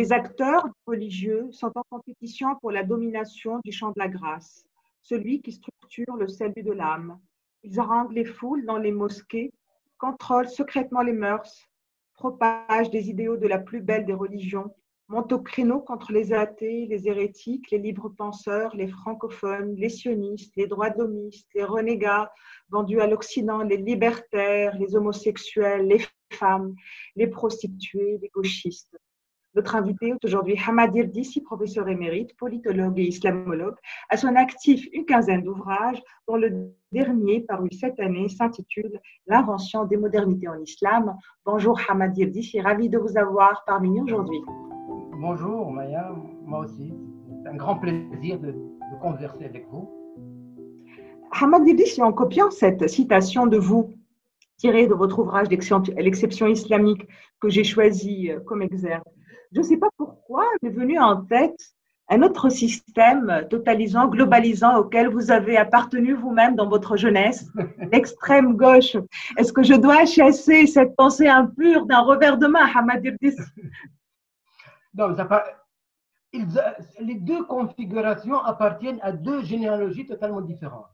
Les acteurs religieux sont en compétition pour la domination du champ de la grâce, celui qui structure le salut de l'âme. Ils haranguent les foules dans les mosquées, contrôlent secrètement les mœurs, propagent des idéaux de la plus belle des religions, montent au créneau contre les athées, les hérétiques, les libres penseurs, les francophones, les sionistes, les droits les renégats vendus à l'Occident, les libertaires, les homosexuels, les femmes, les prostituées, les gauchistes. Notre invité est aujourd'hui Hamad Irdissi, professeur émérite, politologue et islamologue, à son actif une quinzaine d'ouvrages, dont le dernier, paru cette année, s'intitule L'invention des modernités en islam. Bonjour Hamad Irdissi, ravi de vous avoir parmi nous aujourd'hui. Bonjour Maya, moi aussi. C'est un grand plaisir de, converser avec vous. Hamad Irdissi, en copiant cette citation de vous, tirée de votre ouvrage L'exception islamique que j'ai choisi euh, comme exergue, je ne sais pas pourquoi, m'est venu en tête un autre système totalisant, globalisant auquel vous avez appartenu vous-même dans votre jeunesse, l'extrême gauche. Est-ce que je dois chasser cette pensée impure d'un revers de main, Hamad Non, les deux configurations appartiennent à deux généalogies totalement différentes.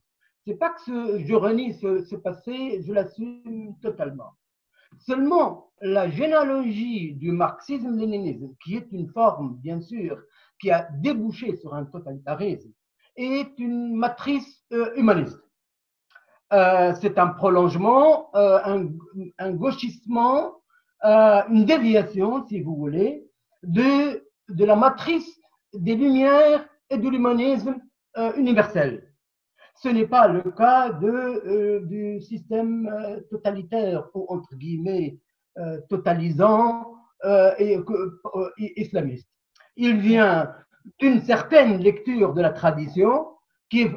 C'est pas que je renie ce passé, je l'assume totalement. Seulement, la généalogie du marxisme-léninisme, qui est une forme, bien sûr, qui a débouché sur un totalitarisme, est une matrice euh, humaniste. Euh, c'est un prolongement, euh, un, gauchissement, une déviation, si vous voulez, de, de la matrice des Lumières et de l'humanisme universel. Ce n'est pas le cas euh, du système euh, totalitaire ou entre guillemets euh, totalisant et islamiste. Il vient d'une certaine lecture de la tradition qui est,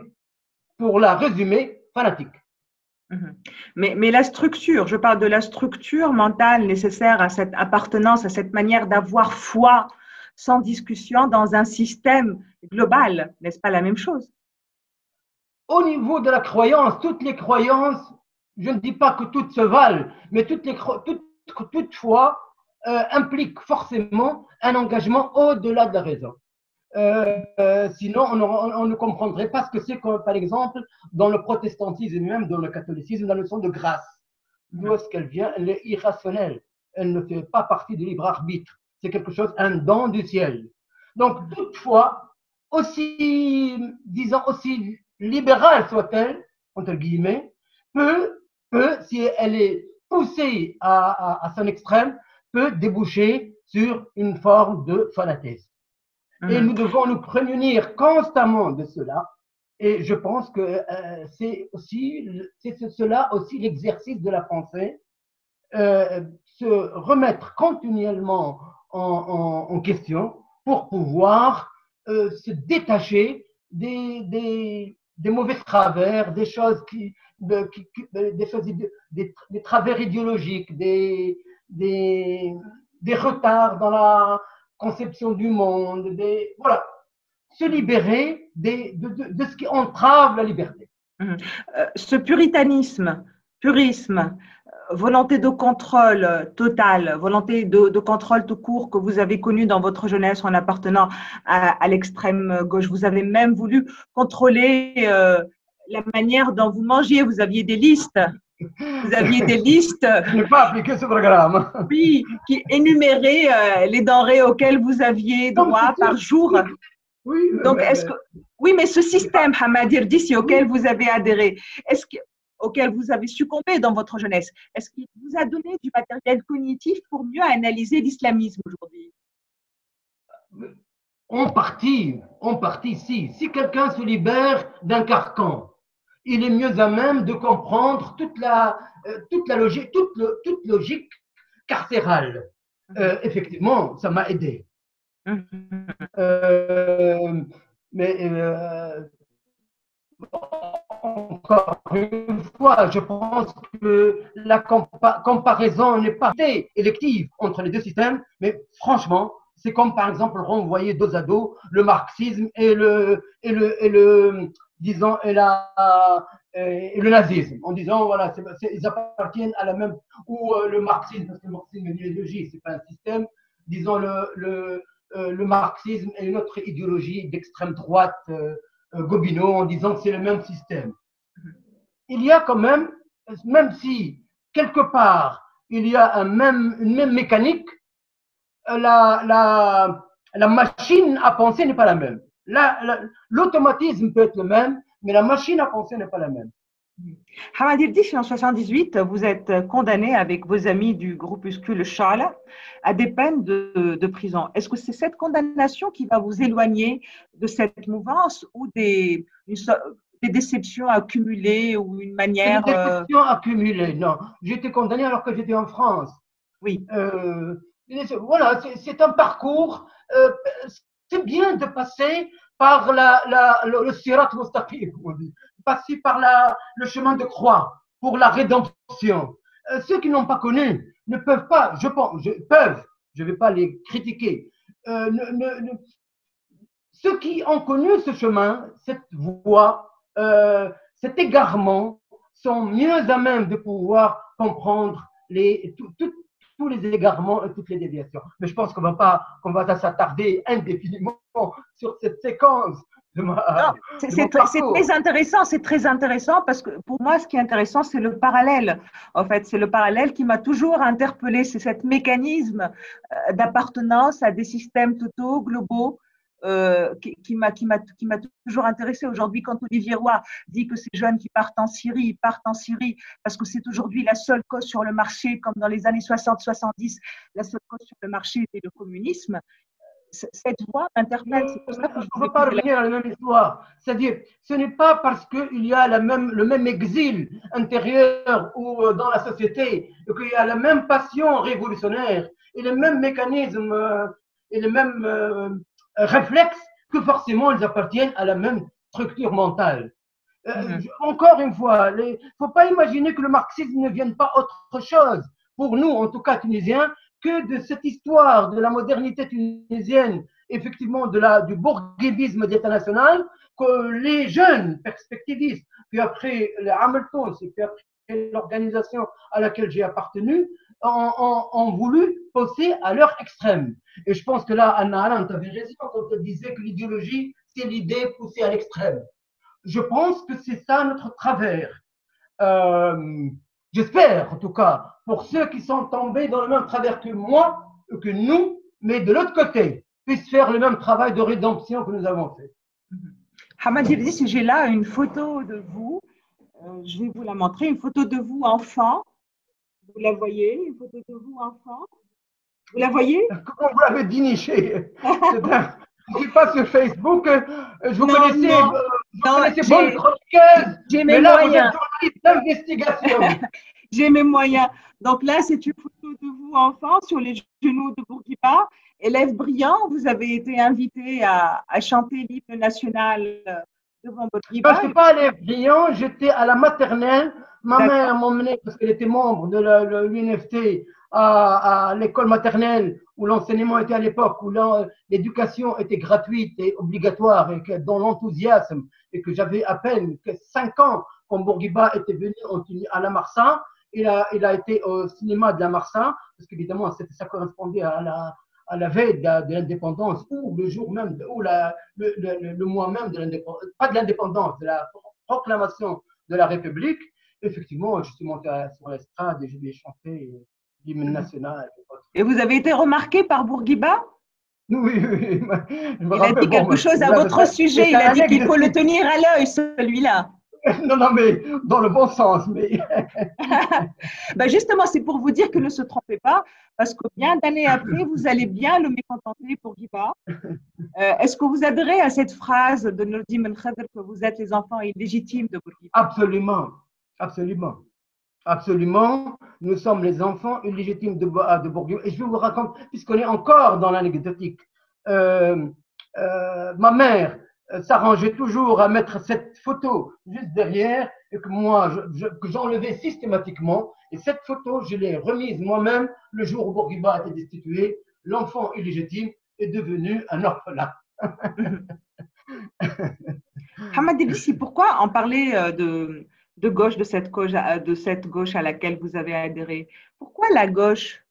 pour la résumer, fanatique. Mhm. Mais, la structure, je parle de la structure mentale nécessaire à cette appartenance, à cette manière d'avoir foi sans discussion dans un système global, n'est-ce pas la même chose? Au niveau de la croyance, toutes les croyances, je ne dis pas que toutes se valent, mais toutes les, toutes, toutefois euh, impliquent forcément un engagement au-delà de la raison. Euh, euh, sinon, on, ne comprendrait pas ce que c'est, par exemple, dans le protestantisme même dans le catholicisme, la notion de grâce. D'où vient? Elle est irrationnelle. Elle ne fait pas partie du libre arbitre. C'est quelque chose, un don du ciel. Donc, toutefois, aussi, disons aussi libérale soit-elle, entre guillemets, peut, peut, si elle est poussée à, à, son extrême, peut déboucher sur une forme de fanatisme. Et mhm. nous devons nous prémunir constamment de cela. Et je pense que euh, c'est aussi, c'est cela aussi l'exercice de la pensée, euh, se remettre continuellement en, en, en, question pour pouvoir euh, se détacher des, des, des mauvais travers, des choses qui, des, choses, des, travers idéologiques, des, des, retards dans la conception du monde, des, voilà, se libérer des, de, de, ce qui entrave la liberté. Mmh. Euh, ce puritanisme, purisme, volonté de contrôle total, volonté de, contrôle tout court que vous avez connu dans votre jeunesse en appartenant à, l'extrême gauche. Vous avez même voulu contrôler euh, la manière dont vous mangiez. Vous aviez des listes. Vous aviez des listes. Je n'ai pas appliqué ce programme. Oui, qui énuméraient euh, les denrées auxquelles vous aviez droit par jour. Oui, Donc, est-ce que, oui, mais ce système, Hamadir d'ici, auquel vous avez adhéré, est-ce que, auquel vous avez succombé dans votre jeunesse Est-ce qu'il vous a donné du matériel cognitif pour mieux analyser l'islamisme aujourd'hui? En partie, en partie, si. Si quelqu'un se libère d'un carcan, il est mieux à même de comprendre toute la, euh, toute la logique, toute, toute logique carcérale. Euh, effectivement, ça m'a aidé. Euh, mais encore une fois, je pense que la comparaison n'est pas élective entre les deux systèmes, mais franchement, c'est comme par exemple renvoyer dos à dos le marxisme et le, et le, et le disons, et, la, le nazisme, en disant, voilà, ils appartiennent à la même, ou euh, le marxisme, parce que le marxisme est une idéologie, c'est pas un système, disons, le, le, le marxisme est une autre idéologie d'extrême droite Gobineau en disant que c'est le même système. Il y a quand même, même si quelque part il y a un même, une même mécanique, la, la, la machine à penser n'est pas la même. L'automatisme peut être le même, mais la machine à penser n'est pas la même. Hamad Irdish, en 78, vous êtes condamné avec vos amis du groupuscule Shala à des peines de, de prison. Est-ce que c'est cette condamnation qui va vous éloigner de cette mouvance ou des, des déceptions accumulées ou une manière. Des euh, déceptions accumulées, non. Été condamné alors que j'étais en France. Oui. Euh, voilà, c'est un parcours. Euh, c'est bien de passer par la, la, le, sirat mustaqim, passer par le chemin de croix pour la rédemption. Euh, ceux qui n'ont pas connu ne peuvent pas, je pense, peuvent, je ne vais pas les critiquer. Euh, ceux qui ont connu ce chemin, cette voie, euh, cet égarement, sont mieux à même de pouvoir comprendre tous les égarements et toutes les déviations. Mais je pense qu'on va pas, qu'on va s'attarder indéfiniment sur cette séquence. C'est très intéressant, c'est très intéressant parce que pour moi, ce qui est intéressant, c'est le parallèle. En fait, c'est le parallèle qui m'a toujours interpellé, c'est cet mécanisme euh, d'appartenance à des systèmes totaux, globaux, euh, qui, qui m'a toujours intéressé. Aujourd'hui, quand Olivier Roy dit que ces jeunes qui partent en Syrie, ils partent en Syrie parce que c'est aujourd'hui la seule cause sur le marché, comme dans les années 60-70, la seule cause sur le marché était le communisme. Cette voix m'interpelle. C'est je ne veux pas revenir à la même histoire. C'est-à-dire, ce n'est pas parce qu'il y a la même, le même exil intérieur ou euh, dans la société qu'il y a la même passion révolutionnaire et le même mécanisme euh, et le même réflexes que forcément ils appartiennent à la même structure mentale. Euh, mhm. Encore une fois, il ne faut pas imaginer que le marxisme ne vienne pas autre chose, pour nous en tout cas tunisiens, que de cette histoire de la modernité tunisienne, effectivement de la, du bourguibisme d'État national, que les jeunes perspectivistes, puis après les Hamilton, puis après l'organisation à laquelle j'ai appartenu, ont, voulu pousser à leur extrême. Et je pense que là, Anna Arendt avait raison quand elle disait que l'idéologie, c'est l'idée poussée à l'extrême. Je pense que c'est ça notre travers. Euh, J'espère, en tout cas, pour ceux qui sont tombés dans le même travers que moi, que nous, mais de l'autre côté, puissent faire le même travail de rédemption que nous avons fait. Hamad si j'ai là une photo de vous, euh, je vais vous la montrer, une photo de vous enfant, vous la voyez, une photo de vous, enfant. Vous la voyez? Comment vous l'avez déniché Je ne suis pas sur Facebook. Euh, je vous connaissais, non, euh, je connaissais bonne chroniqueuse. J'ai mes là, moyens. d'investigation. J'ai mes moyens. Donc là, c'est une photo de vous, enfant, sur les genoux de Bourguiba. Élève brillant, vous avez été invité à, à chanter l'hymne national euh, devant Bourguiba. Je ne suis pas élève brillant, j'étais à la maternelle Ma mère m'a emmené, parce qu'elle était membre de l'UNFT, à, à l'école maternelle où l'enseignement était à l'époque, où l'éducation était gratuite et obligatoire, et que, dans l'enthousiasme, et que j'avais à peine que 5 ans quand Bourguiba était venu à la Marsa. Il a, été au cinéma de la Marsa, parce qu'évidemment, ça correspondait à la, veille de, l'indépendance, ou le jour même, ou le mois même de l'indépendance, pas de l'indépendance, de la proclamation de la République effectivement, je suis monté sur l'estrade et je lui ai chanté l'hymne national. Et vous avez été remarqué par Bourguiba? Oui, oui. il a dit quelque chose à votre sujet. Il a dit qu'il faut le tenir à l'œil, celui-là. Non, non, mais dans le bon sens. Mais... ben justement, c'est pour vous dire que ne se trompez pas, parce que bien d'années après, vous allez bien le mécontenter pour Guiba. Euh, Est-ce que vous adhérez à cette phrase de Nordim Khadr que vous êtes les enfants illégitimes de Bourguiba? Absolument. Absolument. Absolument. Nous sommes les enfants illégitimes de, de Bourguignon. Et je vais vous raconter, puisqu'on est encore dans l'anecdotique, euh, euh, ma mère euh, s'arrangeait toujours à mettre cette photo juste derrière et que moi, que j'enlevais systématiquement. Et cette photo, je l'ai remise moi-même le jour où Bourguiba a été destitué. L'enfant illégitime est devenu un orphelin. Hamad pourquoi en parler de de gauche de cette gauche, à, de cette gauche à laquelle vous avez adhéré. Pourquoi la gauche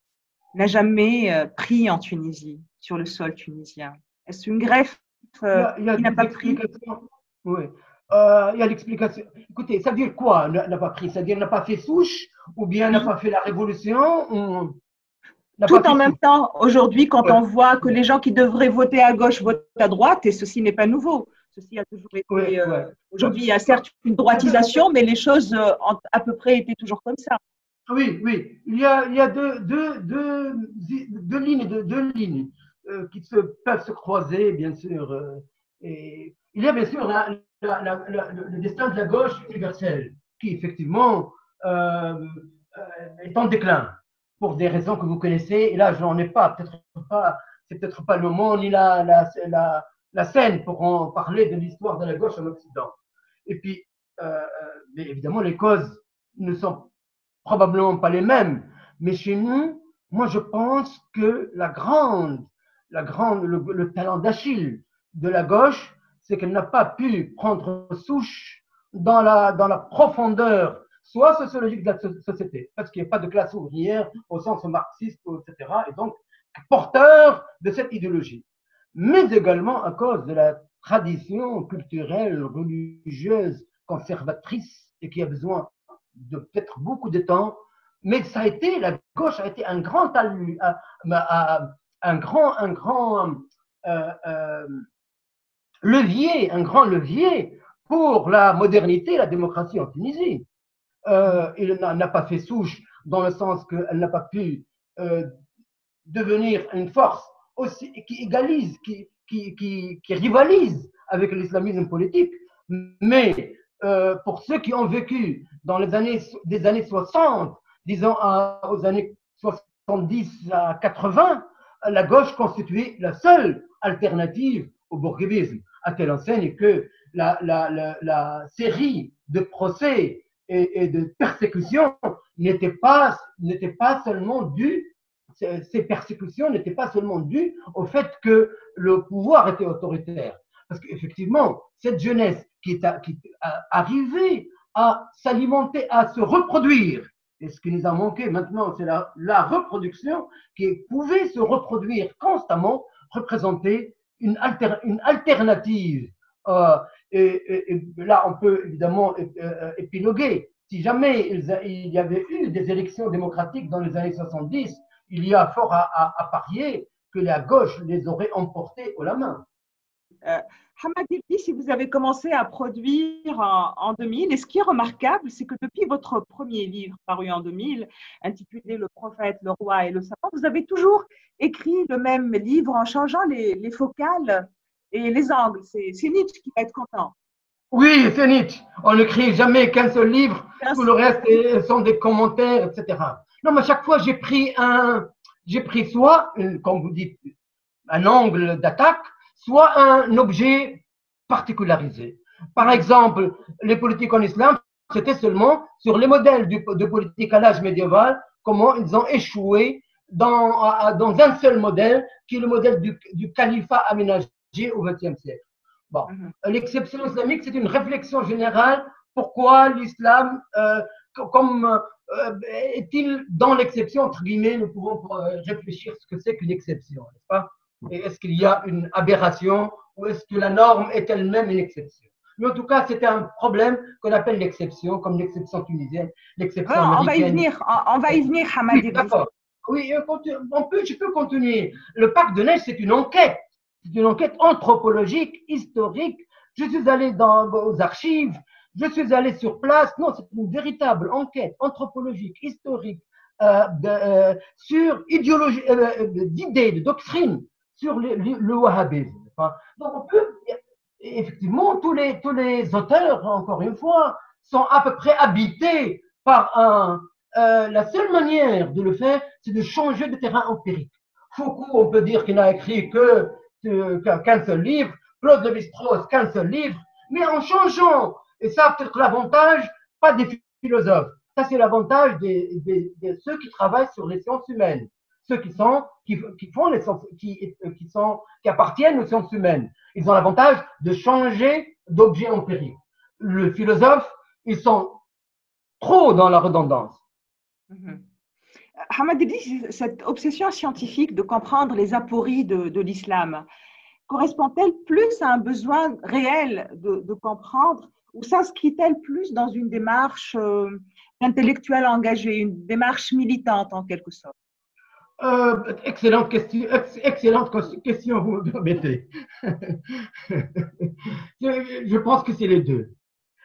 n'a jamais euh, pris en Tunisie, sur le sol tunisien? Est-ce une greffe euh, il n'a pas pris? Oui. Euh, il y a l'explication. Écoutez, ça veut dire quoi, n'a pas pris? Ça veut dire n'a pas fait souche ou bien n'a pas fait la révolution Tout en même temps, aujourd'hui, quand on voit que les gens qui devraient voter à gauche votent à droite, et ceci n'est pas nouveau. Ceci a toujours été. aujourd'hui, il y a certes une droitisation, mais les choses ont à peu près été toujours comme ça. Oui, oui. Il y a, il y a deux, deux, deux, deux lignes, deux, lignes euh, qui se, peuvent se croiser, bien sûr. Euh, et il y a bien sûr le destin de la gauche universelle, qui effectivement euh, est en déclin, pour des raisons que vous connaissez. Et là, je n'en ai pas, peut-être pas, c'est peut-être pas le moment ni la, la, la, la scène pour en parler de l'histoire de la gauche en Occident. Et puis, mais évidemment, les causes ne sont probablement pas les mêmes, mais chez nous, moi je pense que la grande, la grande, le, talent d'Achille de la gauche, c'est qu'elle n'a pas pu prendre souche dans la, dans la profondeur, soit sociologique de la société, parce qu'il n'y a pas de classe ouvrière au sens marxiste, etc., et donc porteur de cette idéologie, mais également à cause de la tradition culturelle, religieuse, conservatrice, et qui a besoin de peut-être beaucoup de temps, mais ça a été, la gauche a été un grand, un grand, un grand euh, euh, levier, un grand levier pour la modernité la démocratie en Tunisie. Euh, il n'a pas fait souche dans le sens qu'elle n'a pas pu devenir une force qui égalise, qui, rivalise avec l'islamisme politique, mais euh, pour ceux qui ont vécu dans les années, des années 60, disons aux années 70 à 80, la gauche constituait la seule alternative au bourguibisme, à telle enseigne que la, série de procès et, de persécutions n'était pas, n'était pas seulement due, ces persécutions n'étaient pas seulement dues au fait que le pouvoir était autoritaire. Parce qu'effectivement, cette jeunesse qui est, à s'alimenter, à se reproduire, et ce qui nous a manqué maintenant, c'est la, reproduction qui pouvait se reproduire constamment, représenter une, alternative. Euh, et, là, on peut évidemment euh, épiloguer. Si jamais il, y avait eu des élections démocratiques dans les années 70, il y a fort à, à parier que la gauche les aurait emportés au la main. Euh, Hamad si vous avez commencé à produire en, 2000, et ce qui est remarquable, c'est que depuis votre premier livre paru en 2000, intitulé Le prophète, le roi et le savant, vous avez toujours écrit le même livre en changeant les, focales et les angles. C'est Nietzsche qui va être content. Oui, c'est Nietzsche. On n'écrit jamais qu'un seul livre, tout le reste sont des commentaires, etc. Non, mais à chaque fois, j'ai pris un, j'ai pris soit, comme vous dites, un angle d'attaque, soit un objet particularisé. Par exemple, les politiques en islam, c'était seulement sur les modèles de politique à l'âge médiéval, comment ils ont échoué dans, dans un seul modèle, qui est le modèle du, du califat aménagé au XXe siècle. Bon, mhm. l'exception islamique, c'est une réflexion générale. Pourquoi l'islam, euh, comme euh, est-il dans l'exception entre guillemets, nous pouvons euh, réfléchir ce que c'est qu'une exception, n'est-ce pas? Est-ce qu'il y a une aberration ou est-ce que la norme est elle-même une exception? Mais en tout cas, c'était un problème qu'on appelle l'exception, comme l'exception tunisienne, l'exception On va y venir, on, va y venir, Hamad. Oui, d'accord. Oui, on peut, je peux continuer. Le parc de neige, c'est une enquête. C'est une enquête anthropologique, historique. Je suis allé dans, aux archives, je suis allé sur place. Non, c'est une véritable enquête anthropologique, historique, euh, euh, sur idéologie, euh, d'idées, de doctrines sur le, wahhabisme. Donc on peut, effectivement, tous les, tous les auteurs, encore une fois, sont à peu près habités par un. La seule manière de le faire, c'est de changer de terrain empirique. Foucault, on peut dire qu'il n'a écrit que qu'un seul livre, Claude Lévi-Strauss qu'un seul livre, mais en changeant, et ça peut-être l'avantage, pas des philosophes, ça c'est l'avantage des, des, de ceux qui travaillent sur les sciences humaines ceux qui sont, qui, font les qui, qui sont, qui appartiennent aux sciences humaines. Ils ont l'avantage de changer d'objet empirique. Le philosophe, ils sont trop dans la redondance. Mhm. Hamad dit cette obsession scientifique de comprendre les apories de, l'islam correspond-elle plus à un besoin réel de comprendre ou s'inscrit-elle plus dans une démarche euh, intellectuelle engagée, une démarche militante en quelque sorte? Euh, excellente question, excellente question vous me permettez. je, pense que c'est les deux.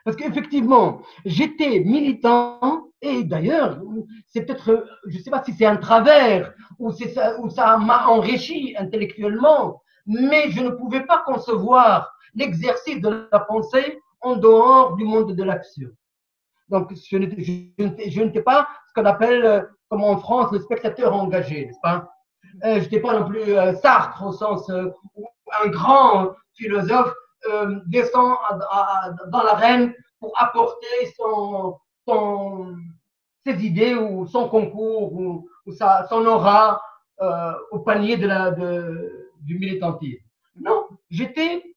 Parce qu'effectivement, j'étais militant et d'ailleurs, c'est peut-être, je ne sais pas si c'est un travers ou ça m'a enrichi intellectuellement, mais je ne pouvais pas concevoir l'exercice de la pensée en dehors du monde de l'action. Donc, je n'étais pas ce qu'on appelle, euh, comme en France, le spectateur engagé, n'est-ce pas? Euh, Je n'étais pas non plus euh, Sartre au sens où un grand philosophe descend dans l'arène pour apporter ses idées ou son concours ou, sa, son aura au panier de, du militantisme. Non, j'étais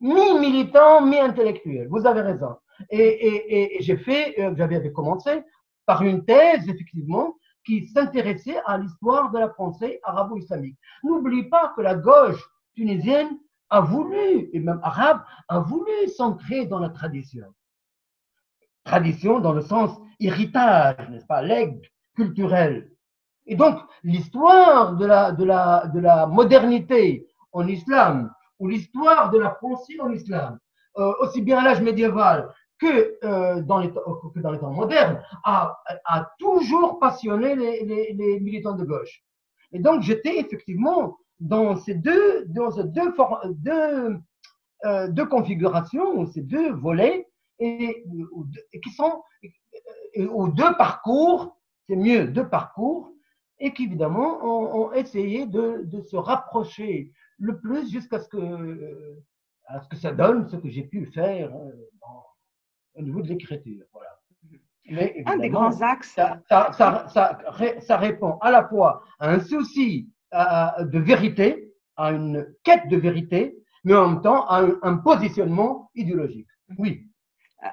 mi-militant, mi-intellectuel. Vous avez raison. Et, j'ai fait, euh, j'avais commencé par une thèse, effectivement, qui s'intéressait à l'histoire de la pensée arabo-islamique. N'oublie pas que la gauche tunisienne a voulu, et même arabe, a voulu s'ancrer dans la tradition. Tradition dans le sens héritage, n'est-ce pas, legs culturel. Et donc, l'histoire de la, de, la, de la modernité en islam, ou l'histoire de la pensée en islam, euh, aussi bien à l'âge médiéval que, euh, dans les, temps modernes, a, toujours passionné les, militants de gauche. Et donc, j'étais effectivement dans ces deux, dans ces euh, configurations, ces deux volets, ou deux parcours, c'est mieux, deux parcours et qui évidemment ont, essayé de, se rapprocher le plus jusqu'à ce que, à ce que ça donne ce que j'ai pu faire euh, au niveau de l'écriture. Voilà. Mais un des grands axes. Ça, ça, ça, ça, répond à la fois à un souci de vérité, à une quête de vérité, mais en même temps à un, un positionnement idéologique. Oui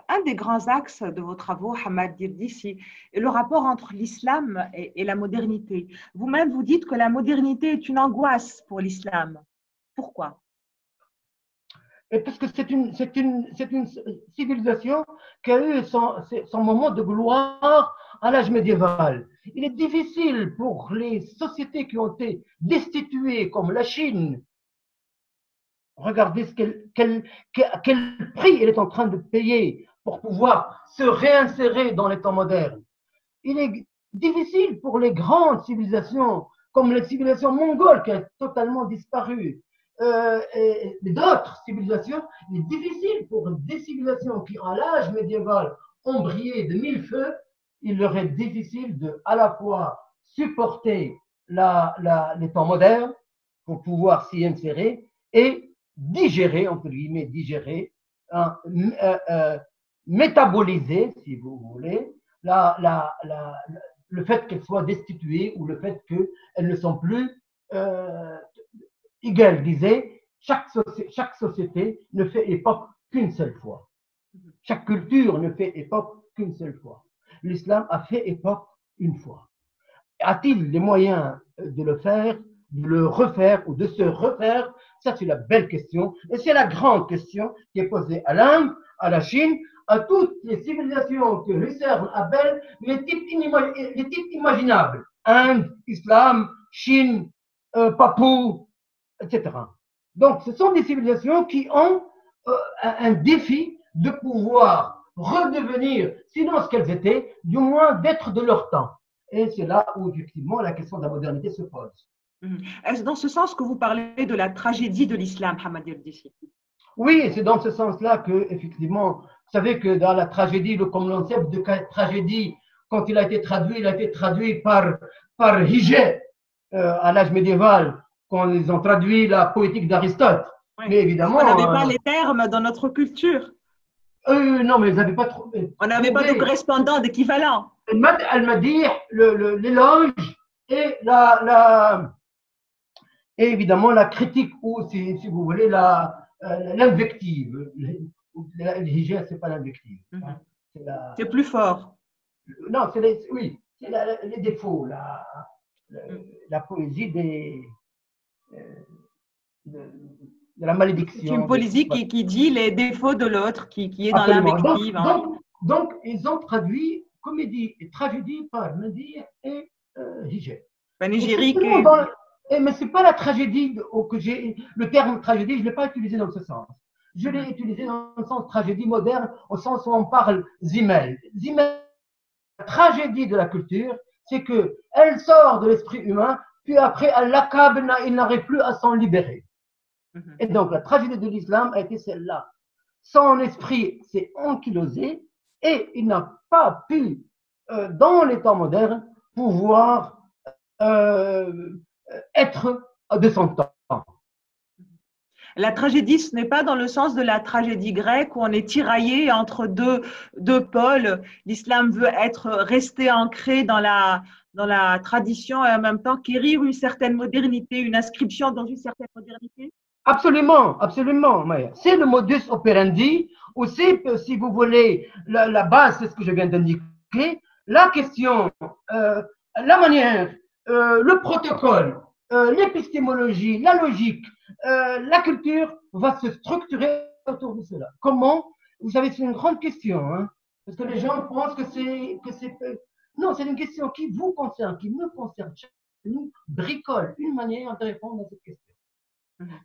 un des grands axes de vos travaux, Hamad Dirdissi, est le rapport entre l'islam et, la modernité. Vous-même, vous dites que la modernité est une angoisse pour l'islam. Pourquoi? Parce que c'est une, une, une, civilisation qui a eu son, moment de gloire à l'âge médiéval. Il est difficile pour les sociétés qui ont été destituées, comme la Chine, Regardez ce quel, prix elle est en train de payer pour pouvoir se réinsérer dans les temps modernes. Il est difficile pour les grandes civilisations, comme la civilisation mongole qui a totalement disparu, euh, d'autres civilisations, il est difficile pour des civilisations qui, en l'âge médiéval, ont brillé de mille feux, il leur est difficile de à la fois supporter la, la, les temps modernes pour pouvoir s'y insérer et digérer, entre guillemets, digérer, hein, euh, euh, métaboliser, si vous voulez, la, la, la, le fait qu'elles soient destituées ou le fait qu'elles ne sont plus euh, Hegel disait, chaque, société ne fait époque qu'une seule fois. Chaque culture ne fait époque qu'une seule fois. L'islam a fait époque une fois. A-t-il les moyens de le faire de le refaire ou de se refaire? Ça, c'est la belle question. Et c'est la grande question qui est posée à l'Inde, à la Chine, à toutes les civilisations que Husserl appelle les types, les types imaginables. Inde, Islam, Chine, euh, Papou, etc. Donc, ce sont des civilisations qui ont euh, un défi de pouvoir redevenir, sinon ce qu'elles étaient, du moins d'être de leur temps. Et c'est là où, effectivement, la question de la modernité se pose. Mhm. Est-ce dans ce sens que vous parlez de la tragédie de l'islam, Hamad Yerdissi Oui, c'est dans ce sens-là que, effectivement, vous savez que dans la tragédie, le concept de tragédie, quand il a été traduit, il a été traduit par, par Higé euh, à l'âge médiéval, quand ils ont traduit la poétique d'Aristote. Mais évidemment. On n'avait pas euh, les termes dans notre culture. Euh, non, mais ils n'avaient pas trop. On n'avait pas de correspondant, d'équivalent. Elle m'a dit l'éloge et la, la, et évidemment la critique ou, si, si vous voulez, euh, l'invective. L'hygiène, ce n'est pas l'invective. Mhm. C'est plus fort. Non, c'est oui, c'est les défauts, la, la, poésie des, euh, de, la malédiction. C'est une poésie qui, qui, dit les défauts de l'autre, qui, qui, est dans l'invective. Hein. Donc, donc, ils ont traduit comédie et tragédie par Nadir et euh, Panégyrique. Et, mais ce n'est pas la tragédie que j'ai. Le terme tragédie, je ne l'ai pas utilisé dans ce sens. Je l'ai utilisé dans le sens tragédie moderne, au sens où on parle Zimmel. Zimmel, la tragédie de la culture, c'est que elle sort de l'esprit humain, puis après l'accable, il n'arrive plus à s'en libérer. Mhm. Et donc la tragédie de l'islam a été celle-là. Son esprit s'est ankylosé et il n'a pas pu, euh, dans les temps modernes, pouvoir euh, être de son temps. La tragédie, ce n'est pas dans le sens de la tragédie grecque où on est tiraillé entre deux, deux pôles. L'islam veut être resté ancré dans la, dans la tradition et en même temps quérir une certaine modernité, une inscription dans une certaine modernité? Absolument, absolument. C'est le modus operandi, aussi, si vous voulez, la, base, c'est ce que je viens d'indiquer. La question, euh, la manière, euh, le protocole, euh, l'épistémologie, la logique, euh, la culture va se structurer autour de cela. Comment? Vous savez, c'est une grande question, hein, parce que les gens pensent que c'est non, c'est une question qui vous concerne, qui me concerne. Nous bricole une manière de répondre à cette question.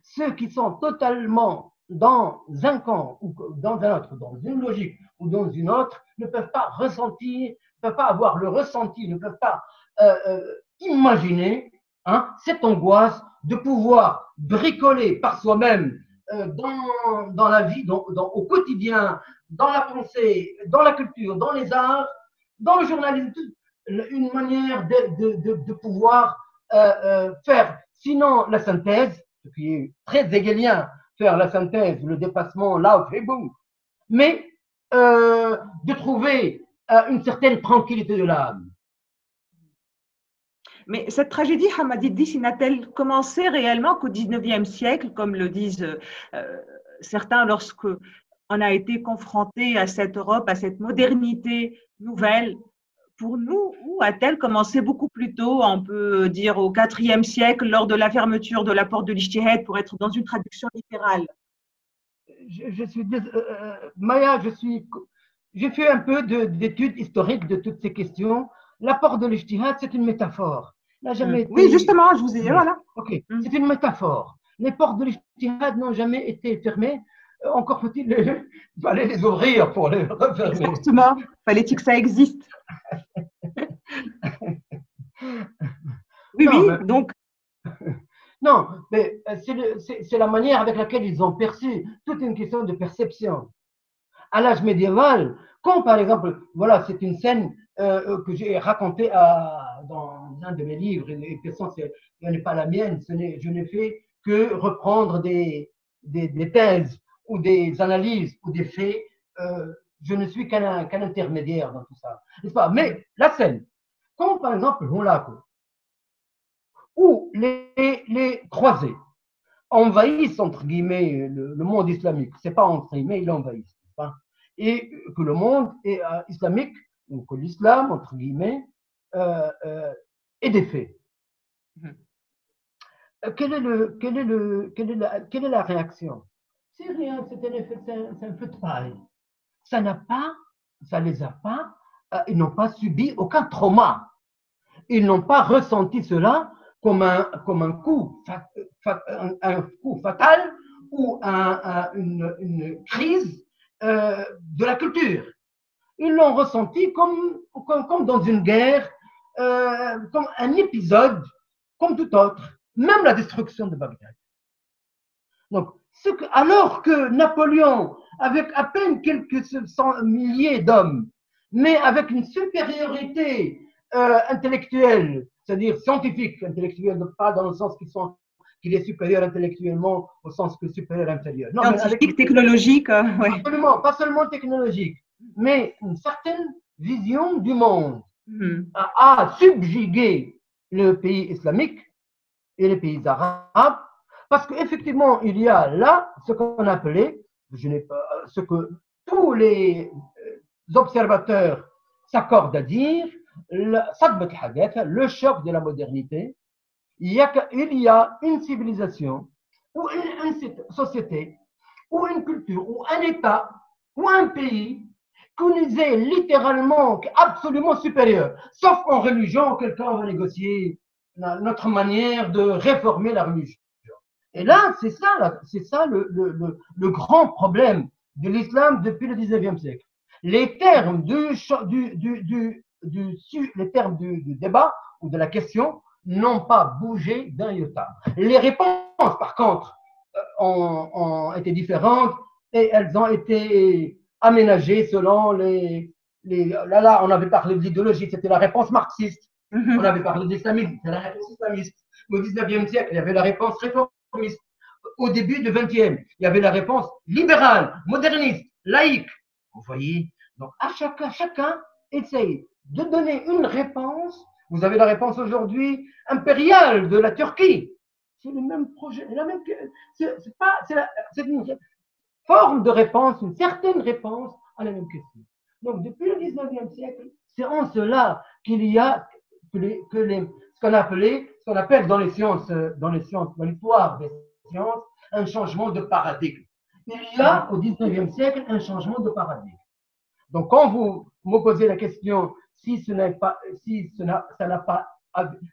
Ceux qui sont totalement dans un camp ou dans un autre, dans une logique ou dans une autre, ne peuvent pas ressentir, ne peuvent pas avoir le ressenti, ne peuvent pas euh, euh, imaginer hein, cette angoisse de pouvoir bricoler par soi-même euh, dans, la vie, au quotidien, dans la pensée, dans la culture, dans les arts, dans le journalisme, une manière de, pouvoir euh, euh, faire, sinon la synthèse, ce qui est très hegelien, faire la synthèse, le dépassement, là, boum, mais de trouver une certaine tranquillité de l'âme. Mais cette tragédie Hamadidi, n'a-t-elle commencé réellement qu'au XIXe siècle, comme le disent euh, certains, lorsque on a été confronté à cette Europe, à cette modernité nouvelle pour nous, ou a-t-elle commencé beaucoup plus tôt, on peut dire au IVe siècle, lors de la fermeture de la porte de l'Ishtihed, pour être dans une traduction littérale? Je, suis, euh, euh, Maya, je suis, j'ai fait un peu d'études historiques de toutes ces questions. La porte de l'Ishtihed, c'est une métaphore. Mm. Oui, justement, je vous ai dit, voilà. Ok, mm. c'est une métaphore. Les portes de l'Ijtihad n'ont jamais été fermées. Euh, encore faut-il les, fallait les ouvrir pour les refermer. Exactement. Fallait-il que ça existe? Oui, oui, donc. Non, mais euh, c'est la manière avec laquelle ils ont perçu. Toute une question de perception. À l'âge médiéval, quand par exemple, voilà, c'est une scène euh, que j'ai racontée dans un de mes livres, et de toute ce n'est pas la mienne, ce je n'ai fait que reprendre des, des, thèses ou des analyses ou des faits. Euh, je ne suis qu'un intermédiaire dans tout ça, n'est-ce pas? Mais la scène, quand par exemple Monaco, où les, les croisés envahissent entre guillemets le, monde islamique, c'est pas entre guillemets, ils l'envahissent, et que le monde est, euh, islamique, ou que l'islam, entre guillemets, euh, euh, est défait. Quel est le, quel est le, quelle, est la, quelle est la réaction? C'est rien, c'est un, un, peu de paille. Ça n'a pas, ça les a pas, ils n'ont pas subi aucun trauma. Ils n'ont pas ressenti cela comme un, comme un, coup, un, coup fatal ou un, une, crise euh, de la culture. Ils l'ont ressenti comme, comme, dans une guerre, euh, comme un épisode, comme tout autre, même la destruction de Bagdad. Donc, alors que Napoléon, avec à peine quelques milliers d'hommes, mais avec une supériorité euh, intellectuelle, c'est-à-dire scientifique, intellectuelle, pas dans le sens qu'ils sont qu'il est supérieur intellectuellement au sens que supérieur inférieur. Non, Scientifique, technologique. Euh, Absolument, pas seulement technologique, mais une certaine vision du monde hmm. a, subjugué le pays islamique et les pays arabes, parce qu'effectivement, il y a là ce qu'on appelait, je n'ai pas, ce que tous les euh, observateurs s'accordent à dire, le choc de la modernité, il y a, il y a une civilisation ou une, société ou une culture ou un État ou un pays qui nous est littéralement absolument supérieur, sauf en religion, quelqu'un va négocier notre manière de réformer la religion. Et là, c'est ça, c'est ça le, le, le, grand problème de l'islam depuis le 19e siècle. Les termes du, du, du, du, les termes du, débat ou de la question n'ont pas bougé d'un iota. Les réponses, par contre, euh, ont, ont, été différentes et elles ont été aménagées selon les, les là, là, on avait parlé de l'idéologie, c'était la réponse marxiste. Mm-hmm. On avait parlé d'islamisme, c'était la réponse islamiste. Au 19e siècle, il y avait la réponse réformiste. Au début du 20e, il y avait la réponse libérale, moderniste, laïque. Vous voyez Donc, à chacun, chacun essaye de donner une réponse. Vous avez la réponse aujourd'hui impériale de la Turquie. C'est le même projet, la même, c'est pas, c'est une forme de réponse, une certaine réponse à la même question. Donc, depuis le 19e siècle, c'est en cela qu'il y a que les, ce qu'on appelait, ce qu'on appelle dans les sciences, dans les sciences, dans l'histoire des sciences, un changement de paradigme. Il y a au 19e siècle un changement de paradigme. Donc, quand vous me posez la question si ce n'est pas, si ça n'a pas,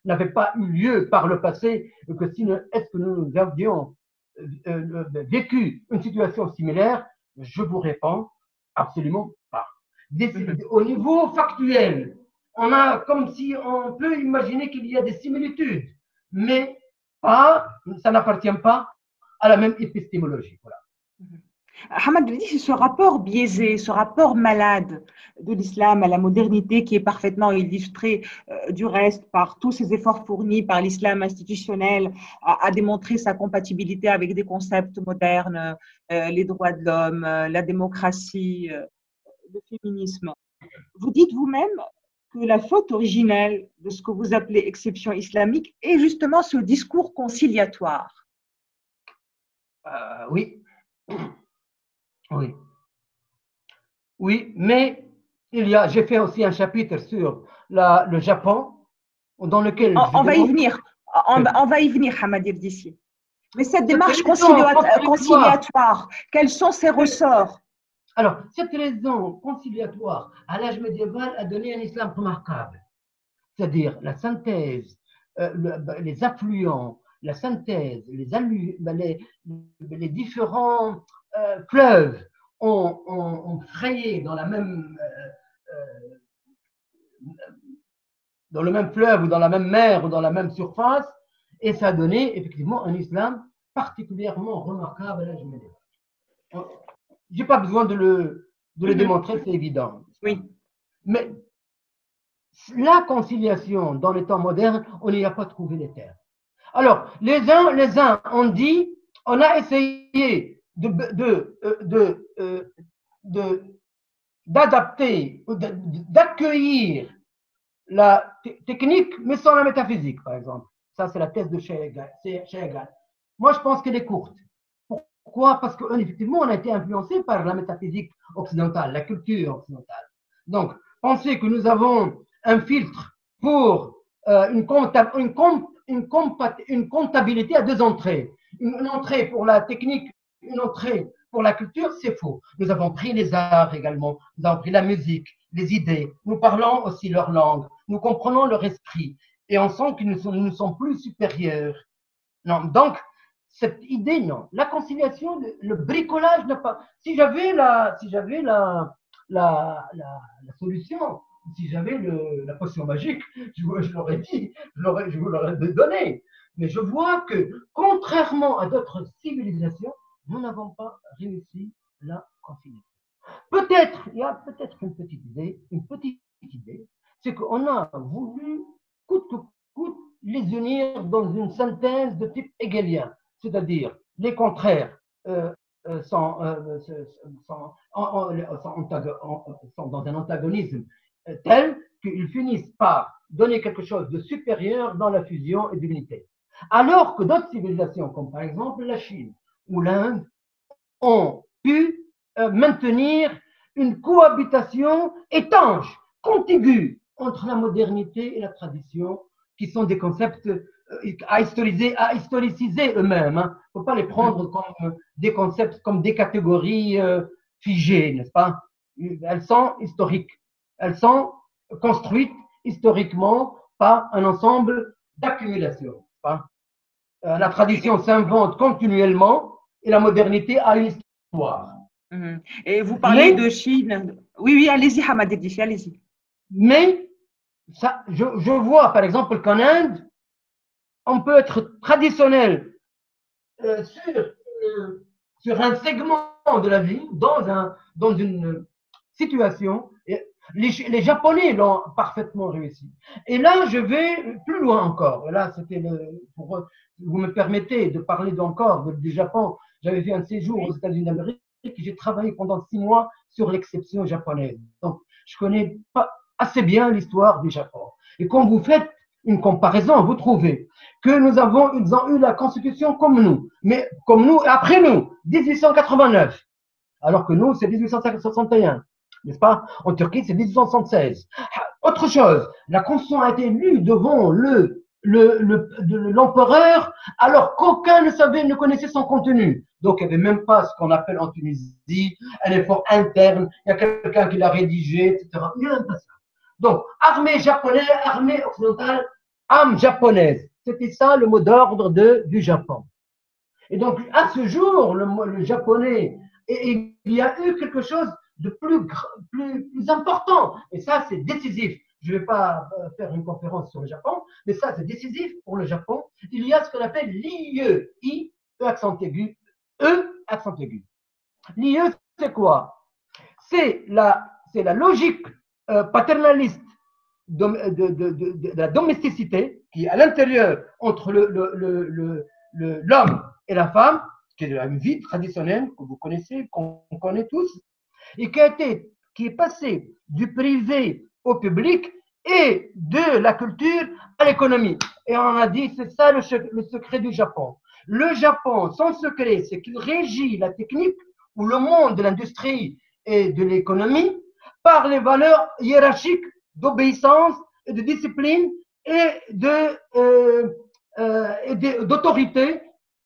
n'avait pas eu lieu par le passé, que si, est-ce que nous avions euh, euh, vécu une situation similaire, je vous réponds absolument pas. Au niveau factuel, on a comme si on peut imaginer qu'il y a des similitudes, mais pas, ça n'appartient pas à la même épistémologie. Voilà. Hamad dit c'est ce rapport biaisé, ce rapport malade de l'islam à la modernité qui est parfaitement illustré euh, du reste par tous ces efforts fournis par l'islam institutionnel à, démontrer sa compatibilité avec des concepts modernes, euh, les droits de l'homme, euh, la démocratie, le féminisme. Vous dites vous-même que la faute originelle de ce que vous appelez exception islamique est justement ce discours conciliatoire. oui. Oui. Oui, mais il y a, j'ai fait aussi un chapitre sur la, le Japon, dans lequel. On, va y venir. On, va y venir, Hamadir d'ici. Mais cette démarche conciliatoire, quels sont ses ressorts? Alors, cette raison conciliatoire à l'âge médiéval a donné un islam remarquable. C'est-à-dire la synthèse, euh, les affluents, la synthèse, les, les, les différents euh, fleuves ont, frayé dans euh, dans le même fleuve ou dans la même mer ou dans la même surface, et ça a donné effectivement un islam particulièrement remarquable à l'âge médiéval. J'ai pas besoin de le, de le démontrer, c'est évident. Oui. Mais la conciliation dans les temps modernes, on n'y a pas trouvé les termes. Alors, les uns, les uns ont dit, on a essayé de, de, euh, de, d'adapter, d'accueillir la technique, mais sans la métaphysique, par exemple. Ça, c'est la thèse de Hegel. Moi, je pense qu'elle est courte. Pourquoi? Parce qu'effectivement, on a été influencé par la métaphysique occidentale, la culture occidentale. Donc, penser que nous avons un filtre pour euh, une, une, une, une, comptabilité à deux entrées. Une entrée pour la technique une entrée pour la culture, c'est faux. Nous avons pris les arts également, nous avons pris la musique, les idées, nous parlons aussi leur langue, nous comprenons leur esprit et on sent qu'ils nous nous sont plus supérieurs. Non, donc, cette idée, non. La conciliation, le, bricolage n'a pas. Si j'avais la, solution, si j'avais la potion magique, je, je l'aurais dit, je, je vous l'aurais donné. Mais je vois que, contrairement à d'autres civilisations, nous n'avons pas réussi la conciliation. Peut-être, il y a peut-être une petite idée, une petite idée, c'est qu'on a voulu coûte que coûte les unir dans une synthèse de type hegelien, c'est-à-dire les contraires euh, euh, sont, euh, sont, dans un antagonisme tel qu'ils finissent par donner quelque chose de supérieur dans la fusion et l'unité. Alors que d'autres civilisations, comme par exemple la Chine, ou l'Inde ont pu maintenir une cohabitation étanche, contiguë entre la modernité et la tradition, qui sont des concepts à historiser, à historiciser eux-mêmes. Il hein. ne faut pas les prendre comme des concepts, comme des catégories euh, figées, n'est-ce pas? Elles sont historiques. Elles sont construites historiquement par un ensemble d'accumulations. Euh, la tradition s'invente continuellement et la modernité a une histoire. Mhm. Et vous parlez de Chine. Oui, oui, allez-y, Hamad allez-y. Mais ça, je, je vois par exemple qu'en Inde, on peut être traditionnel euh, sur, euh, sur un segment de la vie, dans, un, dans une situation. Et les, Japonais l'ont parfaitement réussi. Et là, je vais plus loin encore. Et là, c'était pour, vous me permettez de parler d'encore du Japon. J'avais fait un séjour aux États-Unis d'Amérique j'ai travaillé pendant six mois sur l'exception japonaise. Donc, je connais pas assez bien l'histoire du Japon. Et quand vous faites une comparaison, vous trouvez que nous avons, ils ont eu la constitution comme nous, mais comme nous, après nous, 1889. Alors que nous, c'est 1861. N'est-ce pas? En Turquie, c'est 1876. Autre chose, la constitution a été lue devant le l'empereur, le, alors qu'aucun ne savait, ne connaissait son contenu. Donc, il n'y avait même pas ce qu'on appelle en Tunisie un effort interne. Il y a quelqu'un qui l'a rédigé, etc. Donc, armée japonaise, armée occidentale, âme japonaise. C'était ça le mot d'ordre du Japon. Et donc, à ce jour, le, japonais, il y a eu quelque chose de plus, important. Et ça, c'est décisif. Je ne vais pas euh, faire une conférence sur le Japon, mais ça, c'est décisif pour le Japon. Il y a ce qu'on appelle l'IE, I, E accent aigu, E accent aigu. L'IE, c'est quoi? C'est la, c'est la logique euh, paternaliste de, de, de, de, la domesticité qui est à l'intérieur entre l'homme le, le, le, et la femme, qui est une vie traditionnelle que vous connaissez, qu'on connaît tous, et qui a été, qui est passée du privé au public et de la culture à l'économie. Et on a dit, c'est ça le, secret du Japon. Le Japon, son secret, c'est qu'il régit la technique ou le monde de l'industrie et de l'économie par les valeurs hiérarchiques d'obéissance et de discipline et euh, euh, d'autorité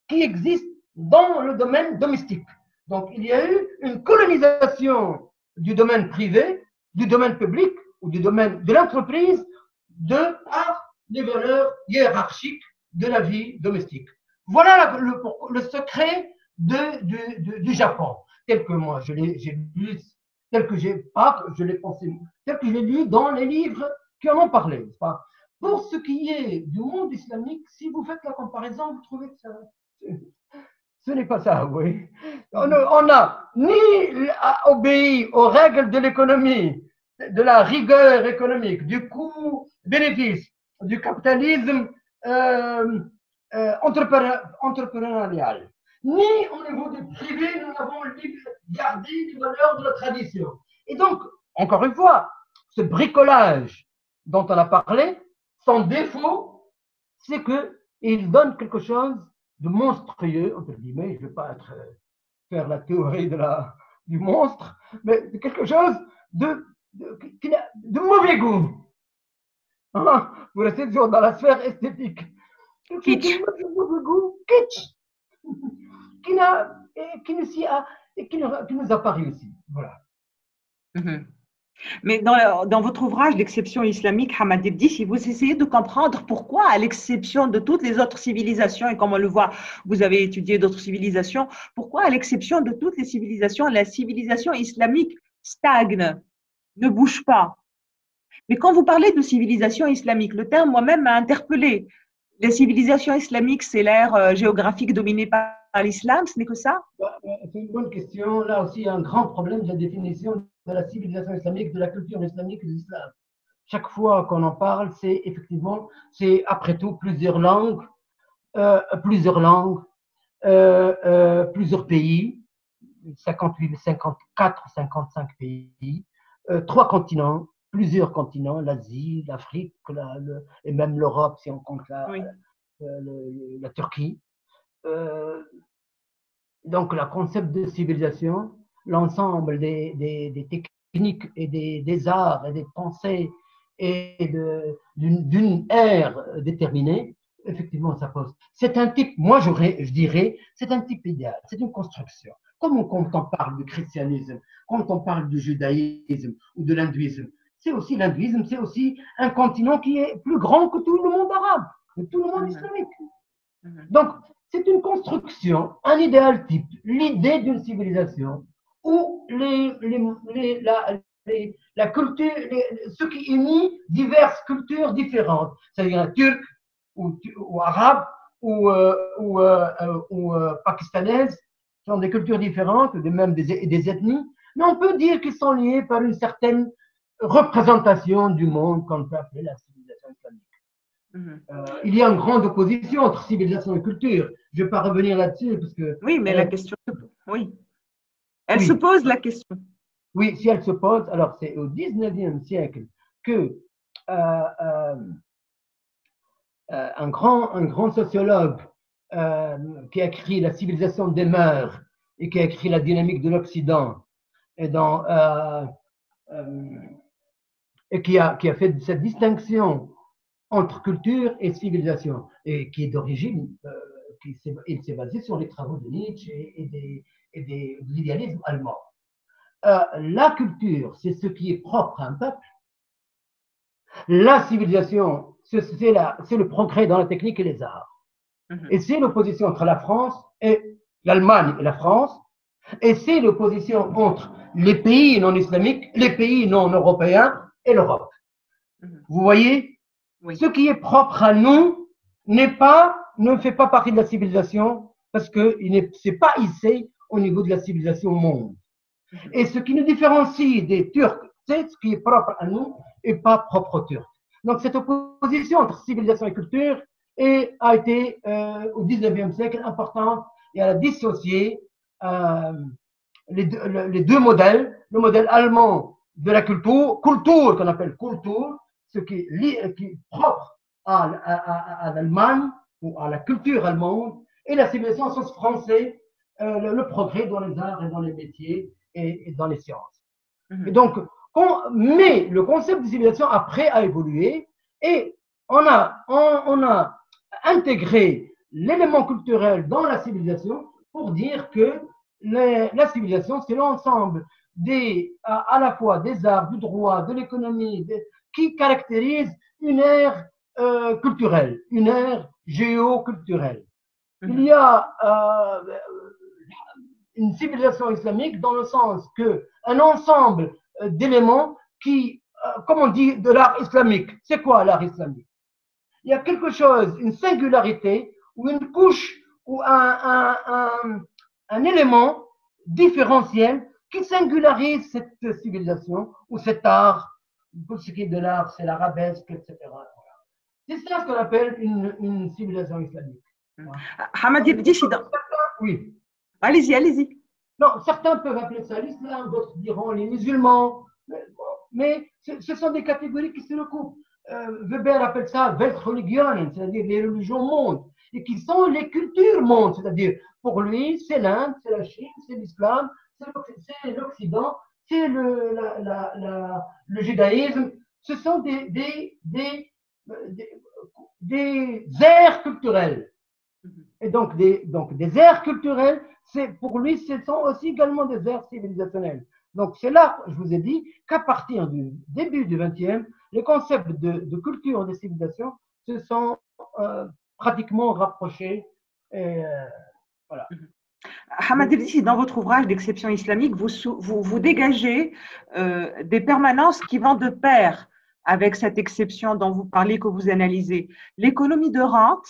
qui existent dans le domaine domestique. Donc, il y a eu une colonisation du domaine privé, du domaine public ou du domaine de l'entreprise de par les valeurs hiérarchiques de la vie domestique. Voilà le, secret du Japon, tel que je l'ai lu, tel que j'ai pas, je l'ai pensé, tel que je lu dans les livres qui en ont parlé. Pas? Pour ce qui est du monde islamique, si vous faites la comparaison, vous trouvez que ça, ce n'est pas ça, oui. On n'a ni obéi aux règles de l'économie, de la rigueur économique, du coût-bénéfice, du capitalisme euh, euh, entrepreneurial. Ni au niveau du privé, nous avons gardé les valeurs de la tradition. Et donc, encore une fois, ce bricolage dont on a parlé, son défaut, c'est qu'il donne quelque chose de monstrueux, entre guillemets, je ne vais pas être, faire la théorie de la, du monstre, mais quelque chose de, de, de mauvais goût. Hein? Vous restez toujours dans la sphère esthétique. Kitsch. De mauvais goût, kitsch. Qui, n'a, qui, ne qui, nous a pas réussi. Voilà. Mm-hmm. Mais dans, dans, votre ouvrage, L'exception islamique, Hamad Ibdi, si vous essayez de comprendre pourquoi, à l'exception de toutes les autres civilisations, et comme on le voit, vous avez étudié d'autres civilisations, pourquoi, à l'exception de toutes les civilisations, la civilisation islamique stagne, ne bouge pas? Mais quand vous parlez de civilisation islamique, le terme moi-même m'a interpellé. La civilisation islamique, c'est l'ère euh, géographique dominée par l'islam, ce n'est que ça? C'est une bonne question. Là aussi, il y a un grand problème de la définition de la civilisation islamique, de la culture islamique de l'islam. Chaque fois qu'on en parle, c'est effectivement, c'est après tout plusieurs langues, euh, plusieurs langues, euh, euh, plusieurs pays, 58, 54, 55 pays, trois continents, plusieurs continents, l'Asie, l'Afrique, et même l'Europe si on compte la, la Turquie. Donc, le concept de civilisation, l'ensemble des, des, des, techniques et des, des, arts et des pensées et d'une ère déterminée, effectivement, ça pose. C'est un type, moi je dirais, c'est un type idéal, c'est une construction. Comme quand on parle du christianisme, quand on parle du judaïsme ou de l'hindouisme, c'est aussi l'hindouisme, c'est aussi un continent qui est plus grand que tout le monde arabe, que tout le monde mhm. islamique. Mhm. Donc, c'est une construction, un idéal type, l'idée d'une civilisation où la, culture, ce qui unit diverses cultures différentes, c'est-à-dire turc ou, ou arabe ou, euh, ou, euh, euh, ou pakistanaises, sont des cultures différentes, même des, des ethnies, mais on peut dire qu'ils sont liés par une certaine représentation du monde qu'on peut appeler la civilisation. Euh, il y a une grande opposition entre civilisation et culture. Je ne vais pas revenir là-dessus parce que. Oui, mais la question. Oui. Elle se pose la question. Oui, si elle se pose, alors c'est au 19e siècle que euh, euh, un, grand, un grand sociologue qui a écrit La civilisation des mœurs et qui a écrit La dynamique de l'Occident, et dans et qui a, qui a fait cette distinction entre culture et civilisation, et qui est d'origine, euh, il s'est basé sur les travaux de Nietzsche et, des, et des, de l'idéalisme allemand. Euh, la culture, c'est ce qui est propre à un peuple. La civilisation, c'est le progrès dans la technique et les arts. Mhm. Et c'est l'opposition entre la France et l'Allemagne et la France. Et c'est l'opposition entre les pays non islamiques, les pays non européens et l'Europe. Mhm. Vous voyez Ce qui est propre à nous n'est pas, ne fait pas partie de la civilisation parce que il n'est pas ici au niveau de la civilisation au monde. Mhm. Et ce qui nous différencie des Turcs, c'est ce qui est propre à nous et pas propre aux Turcs. Donc cette opposition entre civilisation et culture est, a été euh, au 19e siècle importante et elle a dissocié euh, les, deux, les, deux, modèles, le modèle allemand de la culture, culture qu'on appelle culture, ce qui est, qui est propre à, à, à, l'Allemagne ou à la culture allemande, et la civilisation en sens français, euh, le, progrès dans les arts et dans les métiers et, dans les sciences. Mhm. Et donc, on, mais le concept de civilisation après a évolué et on a, on, on a intégré l'élément culturel dans la civilisation pour dire que la civilisation, c'est l'ensemble des, à, la fois des arts, du droit, de l'économie, qui caractérisent une ère euh, culturelle, une ère géoculturelle. Mhm. Il y a euh, une civilisation islamique dans le sens que un ensemble euh, d'éléments qui, comme on dit, de l'art islamique. C'est quoi l'art islamique? Il y a quelque chose, une singularité ou une couche ou un, un, un, un élément différentiel qui singularise cette civilisation ou cet art. Pour ce qui est de l'art, c'est l'arabesque, etc. C'est ça ce qu'on appelle une, une, civilisation islamique. Hamad Oui. Allez-y, allez-y. Non, certains peuvent appeler ça l'islam, d'autres diront les musulmans. Mais, ce, sont des catégories qui se recoupent. Euh, Weber appelle ça Weltreligionen, c'est-à-dire les religions mondes, et qui sont les cultures mondes, c'est-à-dire pour lui, c'est l'Inde, c'est la Chine, c'est l'islam, c'est l'Occident, le, judaïsme. Ce sont des, des, des, aires culturelles. Et donc des, donc des aires culturelles, c'est pour lui, ce sont aussi également des aires civilisationnelles. Donc c'est là, je vous ai dit, qu'à partir du début du XXe, les concepts de, culture et de civilisation se sont euh, pratiquement rapprochés. Euh, voilà. Hamad dans votre ouvrage d'exception islamique, vous, vous, dégagez euh, des permanences qui vont de pair avec cette exception dont vous parlez, que vous analysez. L'économie de rente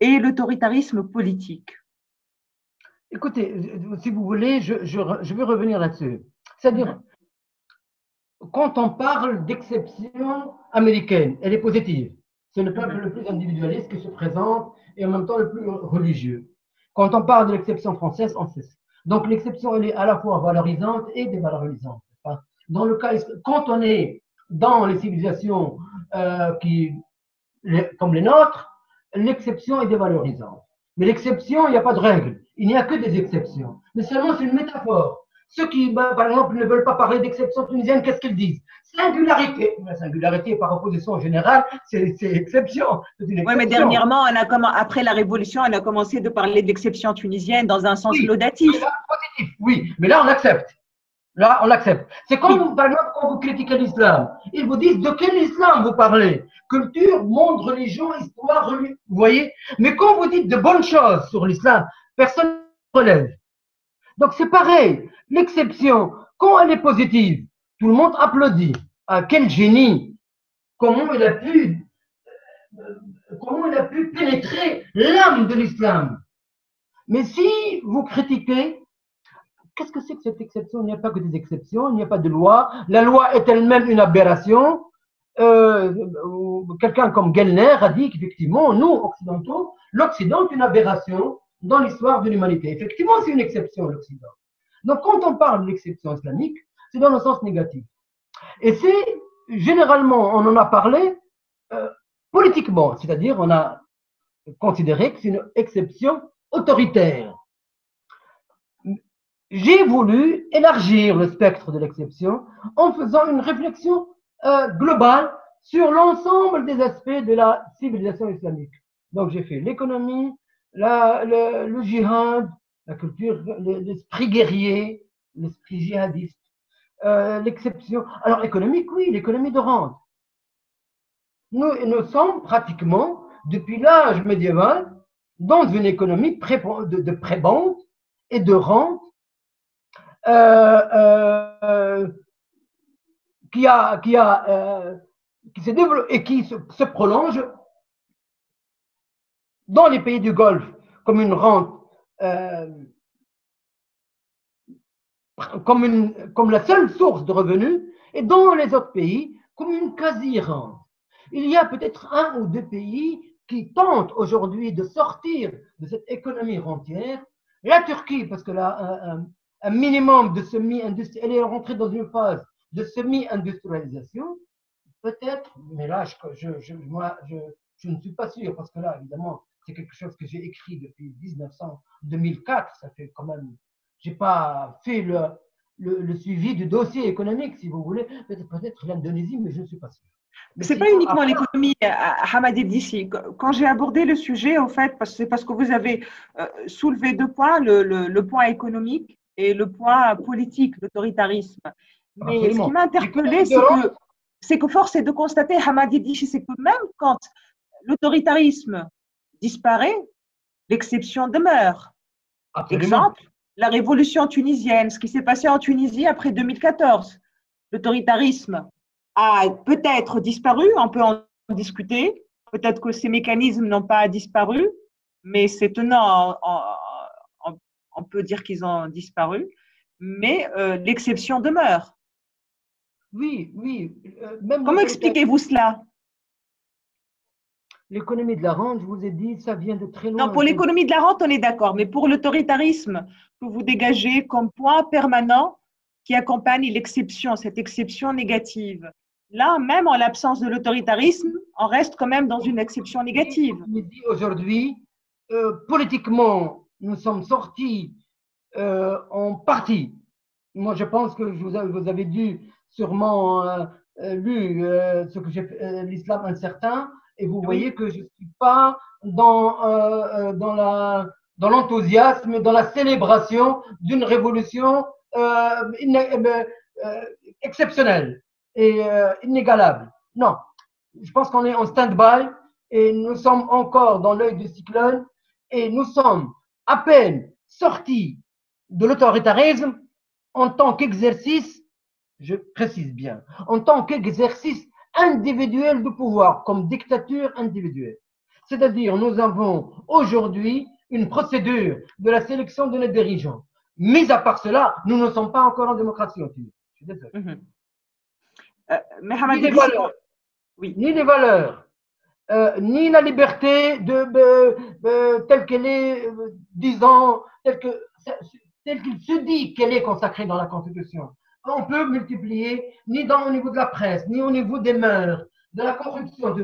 et l'autoritarisme politique. Écoutez, si vous voulez, je, je, vais revenir là-dessus. C'est-à-dire, quand on parle d'exception américaine, elle est positive. C'est le peuple le plus individualiste qui se présente et en même temps le plus religieux. Quand on parle de l'exception française, on sait. Donc l'exception, elle est à la fois valorisante et dévalorisante. Dans le cas, quand on est dans les civilisations euh, qui, comme les nôtres, l'exception est dévalorisante. Mais l'exception, il n'y a pas de règle. Il n'y a que des exceptions. Mais seulement c'est une métaphore. Ceux qui, bah, par exemple, ne veulent pas parler d'exception tunisienne, qu'est-ce qu'ils disent? Singularité. La singularité par opposition en général, c'est exception. Oui, mais dernièrement, on a comment, après la Révolution, on a commencé de parler d'exception tunisienne dans un sens oui, laudatif. positif, oui, mais là, on accepte. Là, on accepte. C'est comme, par exemple, quand vous critiquez l'islam. Ils vous disent de quel islam vous parlez? Culture, monde, religion, histoire, religion. Vous voyez? Mais quand vous dites de bonnes choses sur l'islam, personne ne relève. Donc, c'est pareil. L'exception, quand elle est positive, tout le monde applaudit. Ah, quel génie Comment il a pu, comment il a pu pénétrer l'âme de l'islam Mais si vous critiquez, Qu'est-ce que c'est que cette exception? Il n'y a pas que des exceptions, il n'y a pas de loi. La loi est elle-même une aberration. Euh, Quelqu'un comme Gellner a dit qu'effectivement, nous, occidentaux, l'Occident est une aberration dans l'histoire de l'humanité. Effectivement, c'est une exception, l'Occident. Donc, quand on parle de l'exception islamique, c'est dans le sens négatif. Et c'est, généralement, on en a parlé euh, politiquement, c'est-à-dire on a considéré que c'est une exception autoritaire j'ai voulu élargir le spectre de l'exception en faisant une réflexion euh, globale sur l'ensemble des aspects de la civilisation islamique. Donc j'ai fait l'économie, le, le djihad, la culture, l'esprit guerrier, l'esprit djihadiste, euh, l'exception. Alors économique, oui, l'économie de rente. Nous, nous sommes pratiquement, depuis l'âge médiéval, dans une économie de, de prébende et de rente euh, euh, qui a, qui a, qui s'est développé et qui se, prolonge dans les pays du Golfe comme une rente, comme, une, comme la seule source de revenus, et dans les autres pays comme une quasi-rente. Il y a peut-être un ou deux pays qui tentent aujourd'hui de sortir de cette économie rentière. La Turquie, parce que là, un minimum de semi-industrialisation, elle est rentrée dans une phase de semi-industrialisation, peut-être, mais là, je, ne suis pas sûr, parce que là, évidemment, c'est quelque chose que j'ai écrit depuis 1900, 2004, ça fait quand même, j'ai pas fait le, le, le, suivi du dossier économique, si vous voulez, peut-être peut l'Indonésie, mais je ne suis pas sûr. Ce n'est pas uniquement l'économie, euh, Hamadi d'ici. Quand j'ai abordé le sujet, au fait, c'est parce que vous avez euh, soulevé deux points, le, le, le point économique et le point politique, l'autoritarisme. Mais ce qui m'a interpellé, c'est que, c'est que force est de constater, Hamadi dit, c'est que même quand l'autoritarisme disparaît, l'exception demeure. Exemple, la révolution tunisienne, ce qui s'est passé en Tunisie après 2014. L'autoritarisme a peut-être disparu, on peut en discuter. Peut-être que ces mécanismes n'ont pas disparu, mais c'est tenant en, on peut dire qu'ils ont disparu, mais euh, l'exception demeure. Oui, oui. Euh, Comment expliquez-vous cela? L'économie de la rente, je vous ai dit, ça vient de très loin. Non, pour l'économie de la rente, on est d'accord, mais pour l'autoritarisme que vous dégagez comme point permanent qui accompagne l'exception, cette exception négative. Là, même en l'absence de l'autoritarisme, on reste quand même dans une exception négative. Aujourd'hui, euh, politiquement, nous sommes sortis euh, en partie. Moi, je pense que vous avez, vous avez dû sûrement euh, lu ce que j'ai l'islam incertain, et vous voyez que je ne suis pas dans, euh, dans la dans l'enthousiasme, dans la célébration d'une révolution exceptionnelle et inégalable. Non, je pense qu'on est en stand-by et nous sommes encore dans l'œil du cyclone et nous sommes à peine sorti de l'autoritarisme. En tant qu'exercice, je précise bien, en tant qu'exercice individuel de pouvoir, comme dictature individuelle. C'est-à-dire, nous avons aujourd'hui une procédure de la sélection de nos dirigeants. Mis à part cela, nous ne sommes pas encore en démocratie Je suis désolé. Mm ni, les valeurs, oui. ni les valeurs, euh, ni la liberté de, telle qu'elle est, euh, disons, telle que tel qu'il se dit qu'elle est consacrée dans la Constitution. On peut multiplier, ni au niveau de la presse, ni au niveau des mœurs, de la corruption.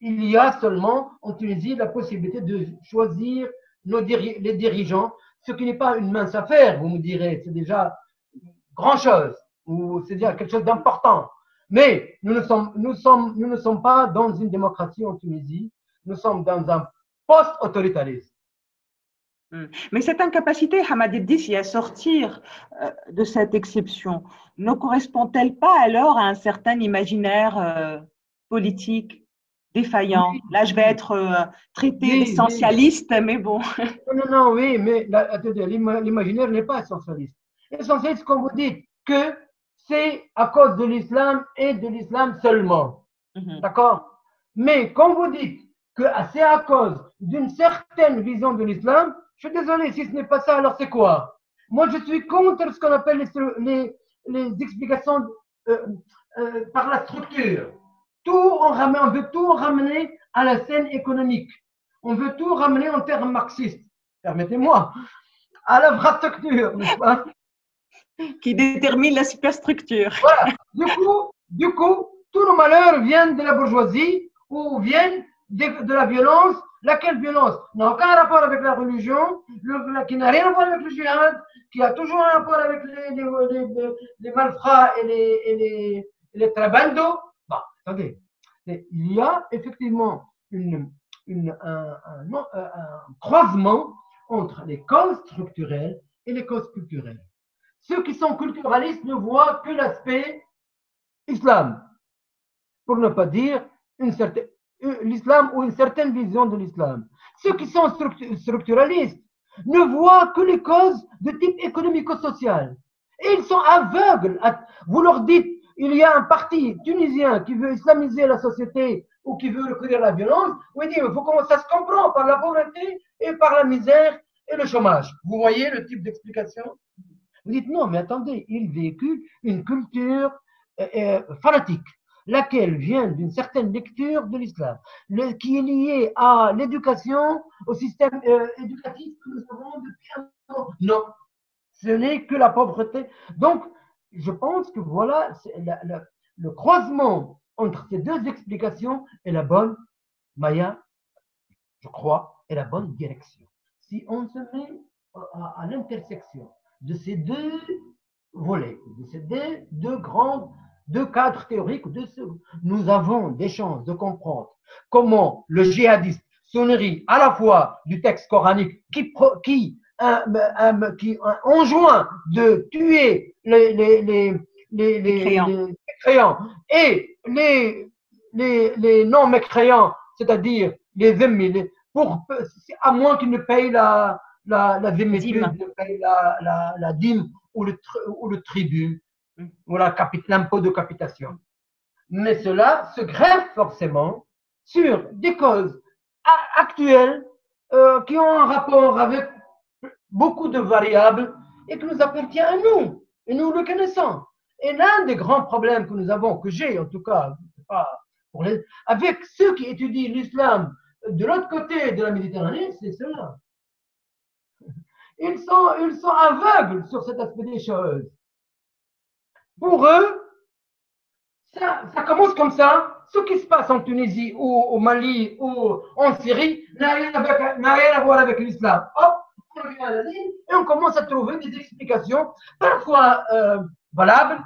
Il y a seulement en Tunisie la possibilité de choisir nos les dirigeants, ce qui n'est pas une mince affaire, vous me direz. C'est déjà grand-chose, ou c'est-à-dire quelque chose d'important. Mais nous ne, sommes, nous, sommes, nous ne sommes pas dans une démocratie en Tunisie, nous sommes dans un post-autoritarisme. Hmm. Mais cette incapacité, Hamad Ibdis, à sortir euh, de cette exception, ne correspond-elle pas alors à un certain imaginaire euh, politique défaillant? Là, je vais être euh, traité d'essentialiste, mais bon. Non, non, oui, mais l'imaginaire n'est pas essentialiste. Essentialiste, comme vous dites, que c'est à cause de l'islam et de l'islam seulement. Mhm. D'accord? Mais quand vous dites que c'est à cause d'une certaine vision de l'islam, je suis désolé, si ce n'est pas ça, alors c'est quoi? Moi, je suis contre ce qu'on appelle les, les, explications euh, euh, par la structure. Tout on, ramène, on veut tout ramener à la scène économique. On veut tout ramener en termes marxistes. Permettez-moi. À l'infrastructure, n'est-ce pas? Qui détermine la superstructure. Voilà. Du coup, du coup, tous nos malheurs viennent de la bourgeoisie ou viennent de la violence Laquelle violence n'a aucun rapport avec la religion, qui n'a rien à voir avec le jihad, qui a toujours un rapport avec les, les, malfrats et les, et trabandos. Bon, attendez. Il y a effectivement un, croisement entre les causes structurelles et les causes culturelles. Ceux qui sont culturalistes ne voient que l'aspect islam, pour ne pas dire une certaine, l'islam ou une certaine vision de l'islam. Ceux qui sont structuralistes ne voient que les causes de type économico-social. Et ils sont aveugles. Vous leur dites, il y a un parti tunisien qui veut islamiser la société ou qui veut recourir à la violence. Vous dites, il faut comment ça se comprend par la pauvreté et par la misère et le chômage. Vous voyez le type d'explication? Vous dites, non, mais attendez, ils véhiculent une culture euh, euh, fanatique laquelle vient d'une certaine lecture de l'islam, qui est liée à l'éducation, au système euh, éducatif que nous avons depuis un temps. Non, ce n'est que la pauvreté. Donc, je pense que voilà, le croisement entre ces deux explications est la bonne, Maya, je crois, est la bonne direction. Si on se met à, l'intersection de ces deux volets, de ces deux grandes deux cadres théoriques, nous avons des chances de comprendre comment le djihadiste se nourrit à la fois du texte coranique qui, qui, qui enjoint de tuer les, les, les, les, créants. et les, les, les non-mécréants, c'est-à-dire les ennemis, pour, à moins qu'ils ne payent la, la, la, la dîme. ou le, ou le tribut ou l'impôt de capitation. Mais cela se greffe forcément sur des causes actuelles euh, qui ont un rapport avec beaucoup de variables et qui nous appartient à nous, et nous le connaissons. Et l'un des grands problèmes que nous avons, que j'ai en tout cas, pour les, avec ceux qui étudient l'islam de l'autre côté de la Méditerranée, c'est cela. Ils sont, ils sont aveugles sur cet aspect des choses. Pour eux, ça, ça commence comme ça. Ce qui se passe en Tunisie ou au Mali ou en Syrie n'a rien, rien, à voir avec l'islam. Hop, on revient à la ligne et on commence à trouver des explications parfois euh, valables,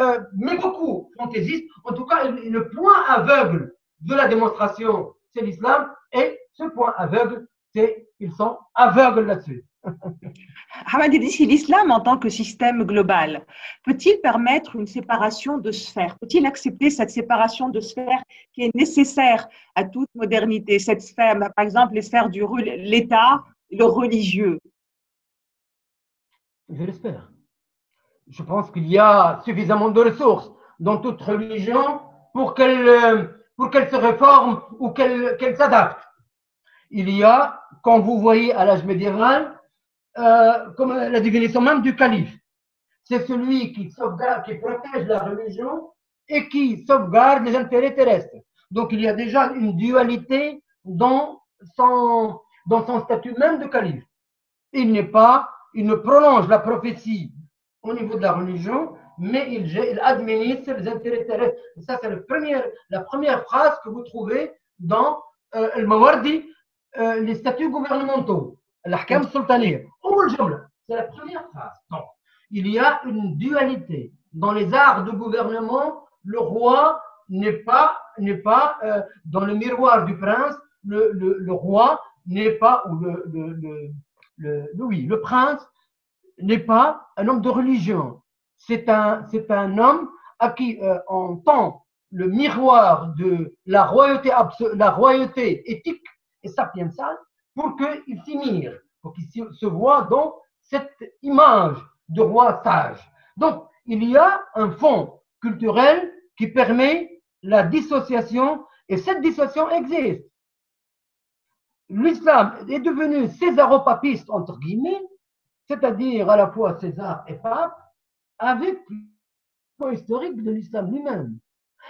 euh, mais beaucoup fantaisistes. En tout cas, le point aveugle de la démonstration, c'est l'islam. Et ce point aveugle, c'est ils sont aveugles là-dessus. Hamad dit l'islam en tant que système global peut-il permettre une séparation de sphères Peut-il accepter cette séparation de sphères qui est nécessaire à toute modernité Cette sphère, par exemple, les sphères du l'État, le religieux? Je l'espère. Je pense qu'il y a suffisamment de ressources dans toute religion pour qu'elle pour qu'elle se réforme ou qu'elle s'adapte. Il y a, quand vous voyez à l'âge médiéval, euh, comme la définition même du calife. C'est celui qui sauvegarde, qui protège la religion et qui sauvegarde les intérêts terrestres. Donc il y a déjà une dualité dans son, statut même de calife. Il n'est pas, il ne prolonge la prophétie au niveau de la religion, mais il, il administre les intérêts terrestres. Ça, c'est la première, la première phrase que vous trouvez dans euh, le Mawardi, euh, les statuts gouvernementaux. L'ahkam sultaniya. C'est la première phrase. Donc, il y a une dualité. Dans les arts de gouvernement, le roi n'est pas, n'est pas euh, dans le miroir du prince, le roi n'est pas, ou le, le, le, oui, le prince n'est pas un homme de religion. C'est un, c'est un homme à qui euh, on tend le miroir de la royauté, la royauté éthique et sapiensale pour qu'il s'y mire, pour qu'il se voit dans cette image de roi sage. Donc, il y a un fond culturel qui permet la dissociation et cette dissociation existe. L'islam est devenu césaropapiste, entre guillemets, c'est-à-dire à la fois César et pape, avec le historique de l'islam lui-même.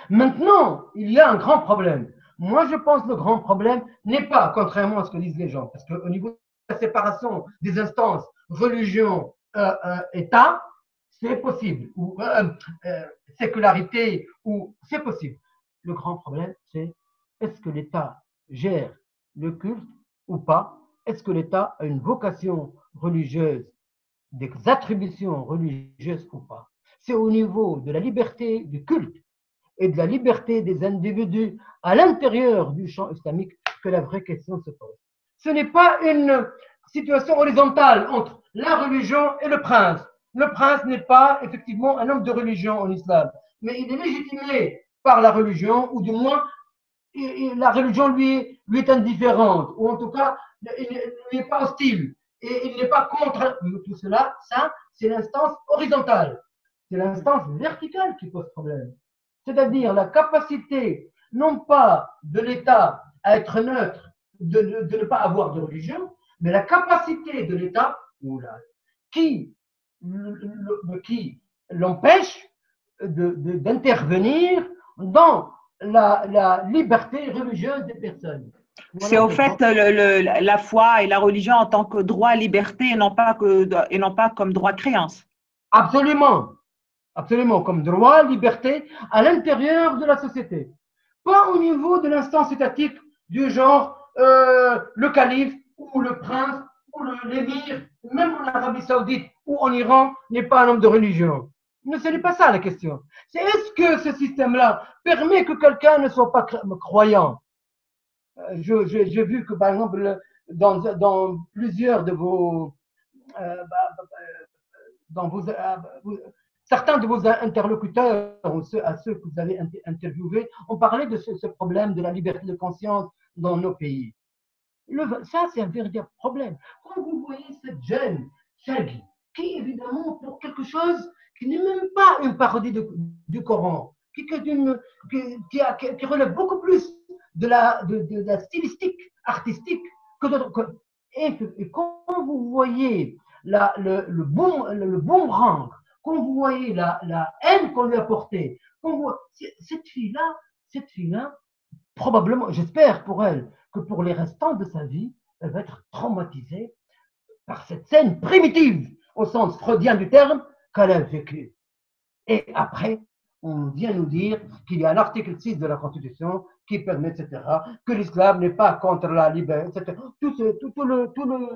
Maintenant, il y a un grand problème. Moi, je pense que le grand problème n'est pas, contrairement à ce que disent les gens, parce qu'au niveau de la séparation des instances, religion, euh, euh, État, c'est possible, ou euh, sécularité, ou c'est possible. Le grand problème, c'est est-ce que l'État gère le culte ou pas? Est-ce que l'État a une vocation religieuse, des attributions religieuses ou pas? C'est au niveau de la liberté du culte et de la liberté des individus à l'intérieur du champ islamique que la vraie question se pose. Ce n'est pas une situation horizontale entre la religion et le prince. Le prince n'est pas effectivement un homme de religion en islam, mais il est légitimé par la religion, ou du moins la religion lui, est indifférente, ou en tout cas, il n'est pas hostile, et il n'est pas contre tout cela. Ça, c'est l'instance horizontale. C'est l'instance verticale qui pose problème c'est-à-dire la capacité non pas de l'État à être neutre, de, ne pas avoir de religion, mais la capacité de l'État qui, qui l'empêche d'intervenir dans la, liberté religieuse des personnes. C'est au fait la foi et la religion en tant que droit à liberté et non pas, que, et non pas comme droit de créance. Absolument absolument, comme droit, liberté, à l'intérieur de la société. Pas au niveau de l'instance étatique du genre euh, le calife ou le prince ou l'émir, même en Arabie Saoudite ou en Iran, n'est pas un homme de religion. Mais ce n'est pas ça la question. C'est est-ce que ce système-là permet que quelqu'un ne soit pas croyant? Euh, J'ai vu que, par exemple, dans, plusieurs de vos, euh, bah, bah, dans vos, Certains de vos interlocuteurs, à ceux que vous avez interviewés, ont parlé de ce, problème de la liberté de conscience dans nos pays. ça, c'est un véritable problème. Quand vous voyez cette jeune, Shaggy, qui évidemment pour quelque chose qui n'est même pas une parodie du Coran, qui, relève beaucoup plus de la, stylistique artistique que d'autres. Et, quand vous voyez le, le, le, bon rang quand vous voyez la, haine qu'on lui a portée, cette fille-là, probablement, j'espère pour elle, que pour les restants de sa vie, elle va être traumatisée par cette scène primitive, au sens freudien du terme, qu'elle a vécue. Et après, on vient nous dire qu'il y a l'article 6 de la Constitution qui permet, etc., que l'islam n'est pas contre la liberté, etc. Tout, tout, tout le, tout le,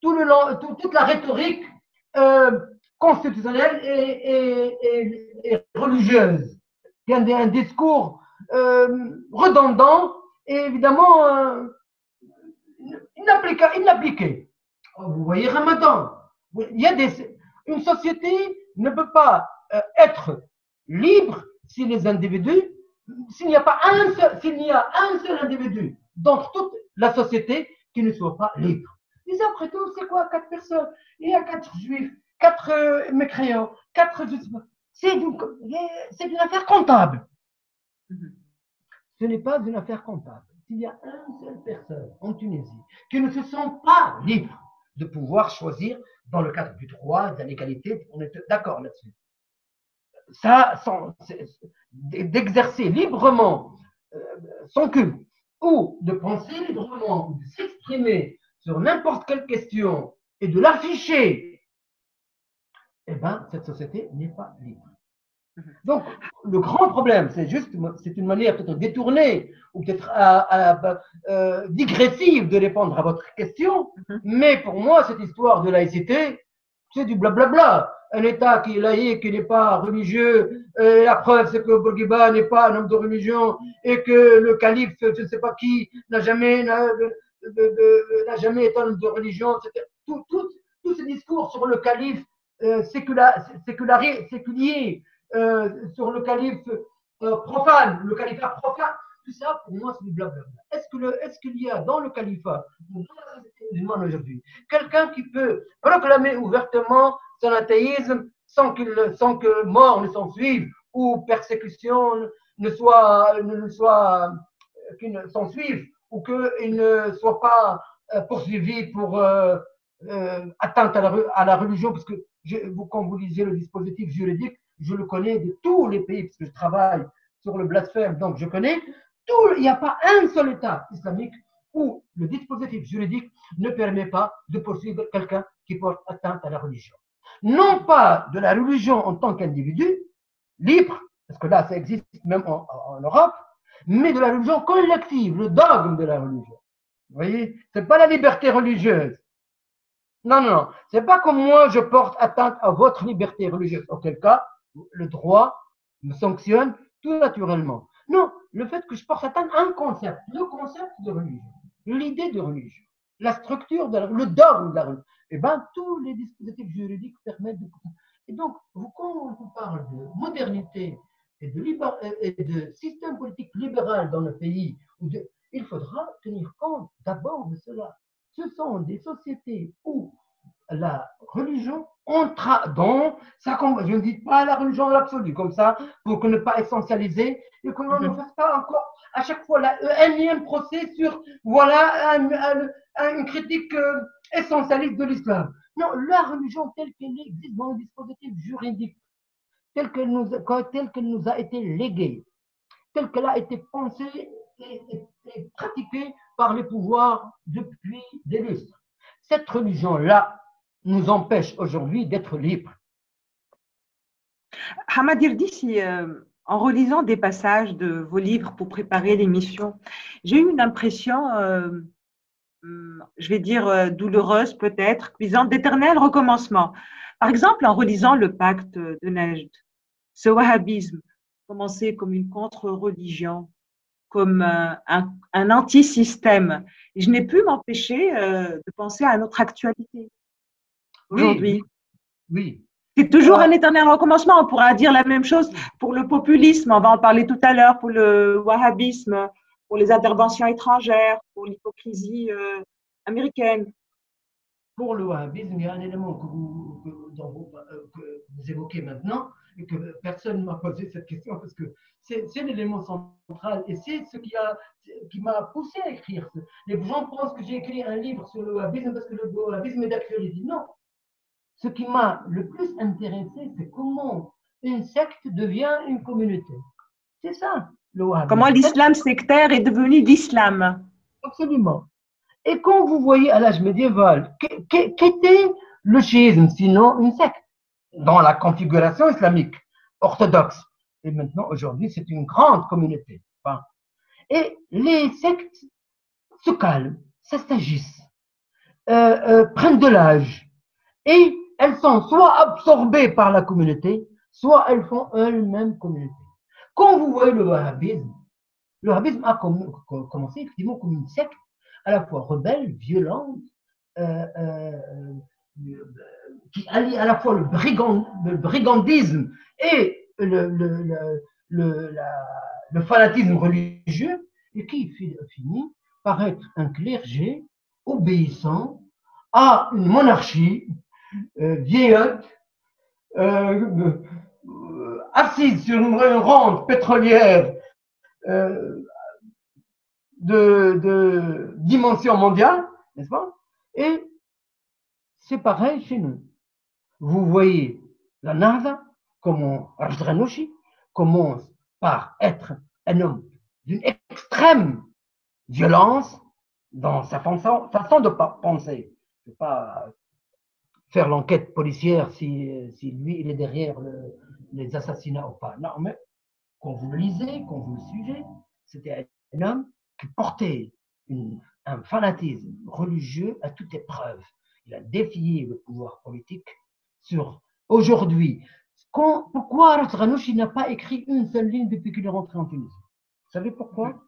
tout le, toute la rhétorique euh, constitutionnelle et, religieuse. Il y a un, discours euh, redondant et évidemment euh, inappliqué. Oh, vous voyez Ramadan. Il y a des, une société ne peut pas euh, être libre si les individus, s'il n'y a pas un seul, s'il y a un seul individu dans toute la société qui ne soit pas libre. Mais après tout, c'est quoi quatre personnes? Il y a quatre juifs, quatre euh, mécréants, quatre. C'est une, une affaire comptable. Ce n'est pas une affaire comptable. S'il y a une seule personne en Tunisie qui ne se sent pas libre de pouvoir choisir dans le cadre du droit, de l'égalité, on est d'accord là-dessus. Ça, d'exercer librement euh, son culte ou de penser librement, de s'exprimer sur n'importe quelle question et de l'afficher eh bien, cette société n'est pas libre. Mhm. Donc, le grand problème, c'est juste, c'est une manière peut-être détournée ou peut-être euh, digressive de répondre à votre question, mhm. mais pour moi, cette histoire de laïcité, c'est du blablabla. Un État qui est laïque, qui n'est pas religieux, et la preuve c'est que Bourguiba n'est pas un homme de religion et que le calife, je ne sais pas qui, n'a jamais, n'a jamais été un homme de religion. Tout, tout, tous ces discours sur le calife euh, séculier, euh, sur le calife euh, profane, le califat profane, tout ça, pour moi, c'est du blablabla. Est-ce qu'il est y a dans le califat, dans la société musulmane aujourd'hui, quelqu'un qui peut proclamer ouvertement son athéisme sans, sans que mort ne s'en suive ou persécution ne soit, ne soit ne s'en suive ou qu'il ne soit pas poursuivi pour atteinte à la, à la, religion, parce que je, vous, quand vous lisez le dispositif juridique, je le connais de tous les pays, parce que je travaille sur le blasphème, donc je connais il n'y a pas un seul État islamique où le dispositif juridique ne permet pas de poursuivre quelqu'un qui porte atteinte à la religion. Non pas de la religion en tant qu'individu, libre, parce que là ça existe même en, Europe, mais de la religion collective, le dogme de la religion. Vous voyez, c'est pas la liberté religieuse. Non, non, non. C'est pas comme moi je porte atteinte à votre liberté religieuse. Auquel cas, le droit me sanctionne tout naturellement. Non, le fait que je porte atteinte à un concept, le concept de religion, l'idée de religion, la structure, de le dogme de la religion, eh bien, tous les dispositifs juridiques permettent de. Et donc, quand on vous parle de modernité et de, et de système politique libéral dans le pays, il faudra tenir compte d'abord de cela. Ce sont des sociétés où la religion entra dans ça. Je ne dis pas la religion absolue comme ça, pour ne pas essentialiser et qu'on ne mhm. fasse pas encore à chaque fois la, un énième procès sur voilà une critique euh, essentialiste de l'islam. Non, la religion telle qu'elle existe dans le dispositif juridique, telle qu'elle nous, telle qu'elle nous a été léguée, telle qu'elle a été pensée et pratiquée par les pouvoirs depuis des lustres. Cette religion-là, nous empêche aujourd'hui d'être libres. Hamad Irdi, euh, en relisant des passages de vos livres pour préparer l'émission, j'ai eu une impression, euh, hum, je vais dire euh, douloureuse peut-être, visant d'éternel recommencement. Par exemple, en relisant le pacte de Najd, ce wahhabisme, commencé comme une contre-religion, comme un, un anti-système, je n'ai pu m'empêcher de penser à notre actualité aujourd'hui. Oui. C'est toujours un éternel recommencement. On pourra dire la même chose pour le populisme, on va en parler tout à l'heure, pour le wahhabisme, pour les interventions étrangères, pour l'hypocrisie euh, américaine. Pour le wahhabisme, il y a un élément que vous, euh, que vous évoquez maintenant et que personne ne m'a posé cette question parce que c'est l'élément central et c'est ce qui m'a qui poussé à écrire. Les gens pensent que j'ai écrit un livre sur le wahhabisme parce que le wahhabisme est d'actualité. Non, ce qui m'a le plus intéressé, c'est comment une secte devient une communauté. C'est ça, le wahhabisme. Comment l'islam sectaire est devenu l'islam. Absolument. Et quand vous voyez à l'âge médiéval, qu'était le chiisme sinon une secte? Dans la configuration islamique orthodoxe Et maintenant, aujourd'hui, c'est une grande communauté. Et les sectes se calment, s'agissent, euh, euh, prennent de l'âge et elles sont soit absorbées par la communauté, soit elles font elles-mêmes communauté. Quand vous voyez le wahhabisme, le wahhabisme a commencé effectivement comme une secte à la fois rebelle, violente, euh, euh, qui allie à la fois le, brigandisme et le, fanatisme religieux, et qui finit par être un clergé obéissant à une monarchie euh, vieillotte, euh, euh, assise sur une rente pétrolière de, dimension mondiale, n'est-ce pas? C'est pareil chez nous. Vous voyez la NASA, comment Rajdranoshi commence par être un homme d'une extrême violence dans sa façon, de penser. Je pas faire l'enquête policière si, si, lui, il est derrière les assassinats ou pas. Non, mais quand vous le lisez, quand vous le suivez, c'était un homme qui portait un fanatisme religieux à toute épreuve. Il a défié le pouvoir politique sur aujourd'hui. Pourquoi Ranouchi n'a pas écrit une seule ligne depuis qu'il est rentré en Tunisie? Vous savez pourquoi?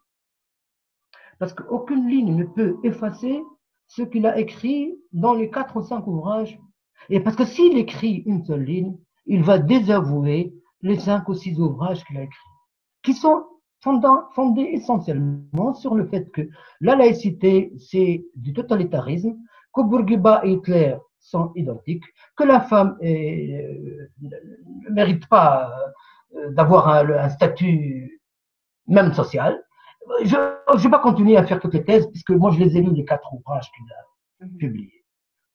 Parce qu'aucune ligne ne peut effacer ce qu'il a écrit dans les quatre ou cinq ouvrages. Et parce que s'il écrit une seule ligne, il va désavouer les cinq ou six ouvrages qu'il a écrits, qui sont fondés essentiellement sur le fait que la laïcité, c'est du totalitarisme, que Bourguiba et Hitler sont identiques, que la femme euh, ne mérite pas euh, d'avoir un, statut même social. Je ne vais pas continuer à faire toutes les thèses, puisque moi je les ai lus, les quatre ouvrages qu'il a mhm. publiés.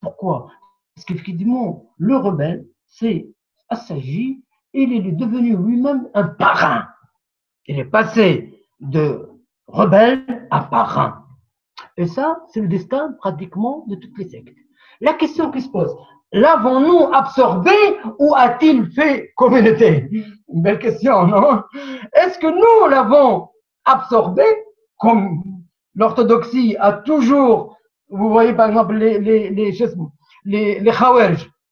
Pourquoi? Parce qu'effectivement, le rebelle, c'est Assagi, il est devenu lui-même un parrain. Il est passé de rebelle à parrain. Et ça, c'est le destin pratiquement de toutes les sectes. La question qui se pose, l'avons-nous absorbé ou a-t-il fait communauté? Une belle question, non? Est-ce que nous l'avons absorbé comme l'orthodoxie a toujours, vous voyez par exemple les, les, les, les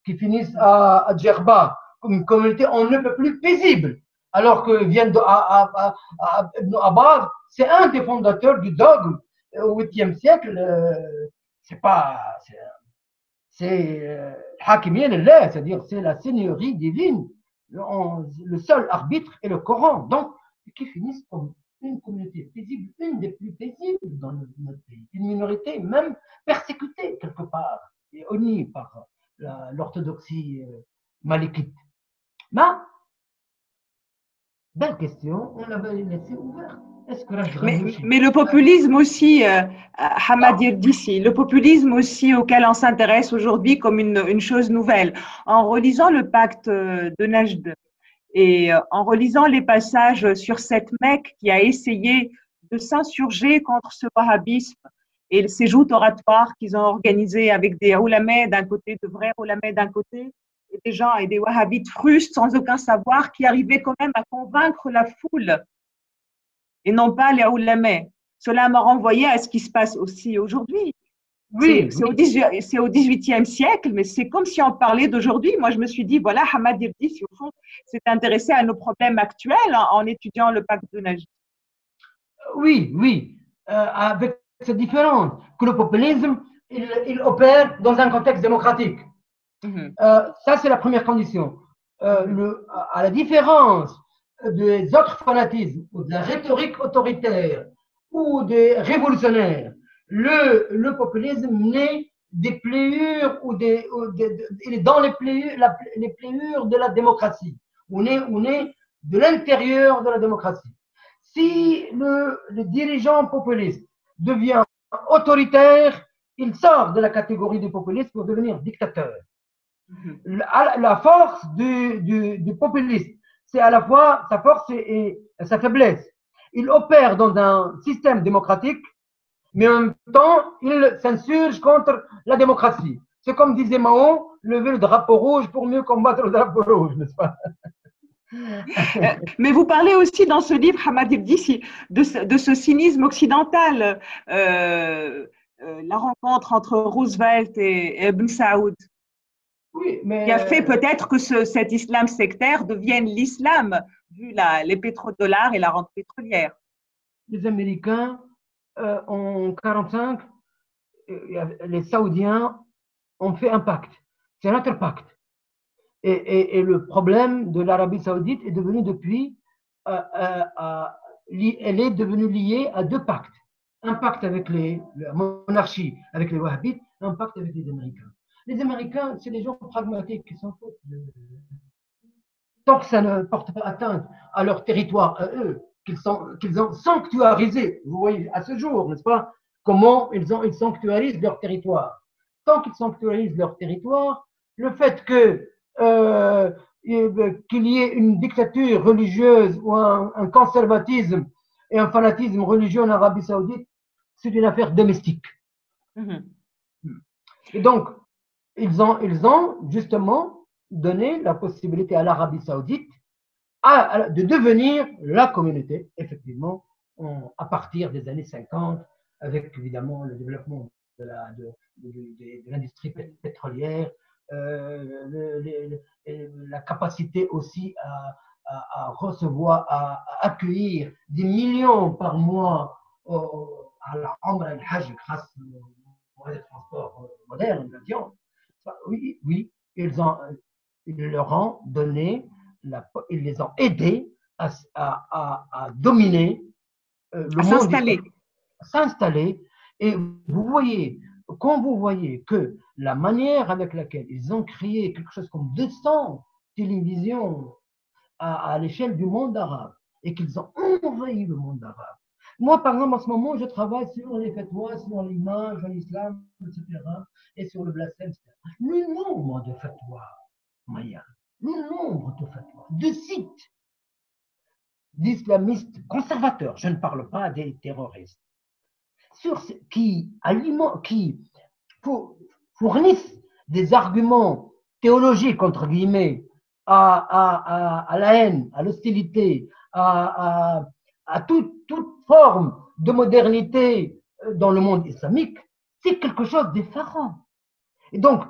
qui finissent à, à Djerba, comme une communauté on ne peut plus paisible, alors que viennent à, à, c'est un des fondateurs du dogme au 8e siècle. Euh, c'est pas, c'est euh, c'est-à-dire c'est la seigneurie divine. Le, seul arbitre est le Coran. Donc, qui finissent comme une communauté paisible, une des plus paisibles dans notre pays. Une minorité même persécutée quelque part et honnie par l'orthodoxie euh, malékite. Mais, belle question, on l'avait laissé ouverte. Mais, mais, le populisme aussi, euh, Hamad d'ici, le populisme aussi auquel on s'intéresse aujourd'hui comme une, une, chose nouvelle. En relisant le pacte euh, de Najd et euh, en relisant les passages sur cette mec qui a essayé de s'insurger contre ce wahhabisme et ces joutes oratoires qu'ils ont organisées avec des oulamais d'un côté, de vrais oulamais d'un côté, des gens et des wahhabites frustres sans aucun savoir qui arrivaient quand même à convaincre la foule et non pas les oulamais. Cela m'a renvoyé à ce qui se passe aussi aujourd'hui. Oui, c'est au, 18, e siècle, mais c'est comme si on parlait d'aujourd'hui. Moi, je me suis dit, voilà, Hamad Irdis, au fond, s'est intéressé à nos problèmes actuels en, étudiant le pacte de Najib. Oui, oui, euh, avec cette différence que le populisme, il, opère dans un contexte démocratique. Mhm. Euh, ça, c'est la première condition. Euh, le, à la différence des autres fanatismes, ou de la rhétorique autoritaire, ou des révolutionnaires, le, le populisme naît des pléures ou des, il est dans les pléures, les pléures de la démocratie. On est, on est de l'intérieur de la démocratie. Si le, le, dirigeant populiste devient autoritaire, il sort de la catégorie du populisme pour devenir dictateur. La, force du, populiste, c'est à la fois sa force et, et sa faiblesse. Il opère dans un système démocratique mais en même temps, il s'insurge contre la démocratie. C'est comme disait Mao, lever le drapeau rouge pour mieux combattre le drapeau rouge, n'est-ce pas? Euh, Mais vous parlez aussi dans ce livre, Hamad Ibdissi, de, ce, cynisme occidental, euh, euh, la rencontre entre Roosevelt et, Ibn Saoud. Oui, mais... Qui a fait peut-être que ce, cet islam sectaire devienne l'islam, vu la, les pétrodollars et la rente pétrolière. Les Américains euh, en 45, euh, les Saoudiens ont fait un pacte. C'est notre pacte. Et, le problème de l'Arabie Saoudite est devenu depuis, euh, elle est devenue liée à deux pactes. Un pacte avec les, la monarchie, avec les Wahhabites, un pacte avec les Américains. Les Américains, c'est des gens pragmatiques qui sont tant que ça ne porte pas atteinte à leur territoire, à eux, qu'ils ont sanctuarisé, vous voyez, à ce jour, n'est-ce pas, comment ils, ont, ils sanctuarisent leur territoire. Tant qu'ils sanctuarisent leur territoire, le fait que euh, qu'il y ait une dictature religieuse ou un, conservatisme et un fanatisme religieux en Arabie Saoudite, c'est une affaire domestique. Mm-hmm. Et donc, ils ont, ils ont justement donné la possibilité à l'Arabie Saoudite de devenir la communauté, effectivement, à partir des années 50, avec évidemment le développement de l'industrie pétrolière, la capacité aussi à, recevoir, à, accueillir des millions par mois à la Amra el Hajj grâce aux moyens de transport modernes, l'avion. Oui, oui, ils, ont, ils leur ont donné, la, ils les ont aidés à, à dominer euh, le monde. S'installer. S'installer. Et vous voyez, quand vous voyez que la manière avec laquelle ils ont créé quelque chose comme 200 télévisions à, l'échelle du monde arabe et qu'ils ont envahi le monde arabe. Moi, par exemple, en ce moment, je travaille sur les fatwas, sur l'image, l'islam, etc., et sur le blasphème, etc. Le nombre de fatwas, Maya, le nombre de fatwas, de sites d'islamistes conservateurs, je ne parle pas des terroristes, sur qui, qui fournissent des arguments théologiques, entre guillemets, à, à, la haine, à l'hostilité, à, à toute, toute, forme de modernité dans le monde islamique, c'est quelque chose d'effarant. Et donc,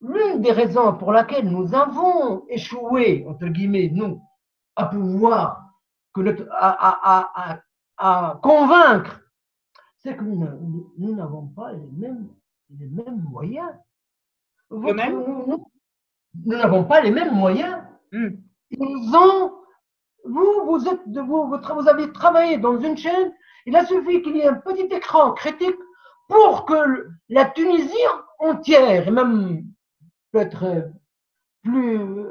l'une des raisons pour laquelle nous avons échoué, entre guillemets, nous, à pouvoir à, convaincre, c'est que nous n'avons pas les mêmes, les mêmes moyens. Nous n'avons pas les mêmes moyens. Hmm. Ils ont, vous, vous, avez travaillé dans une chaîne, il a suffi qu'il y ait un petit écran critique pour que la Tunisie entière, et même peut-être plus, euh,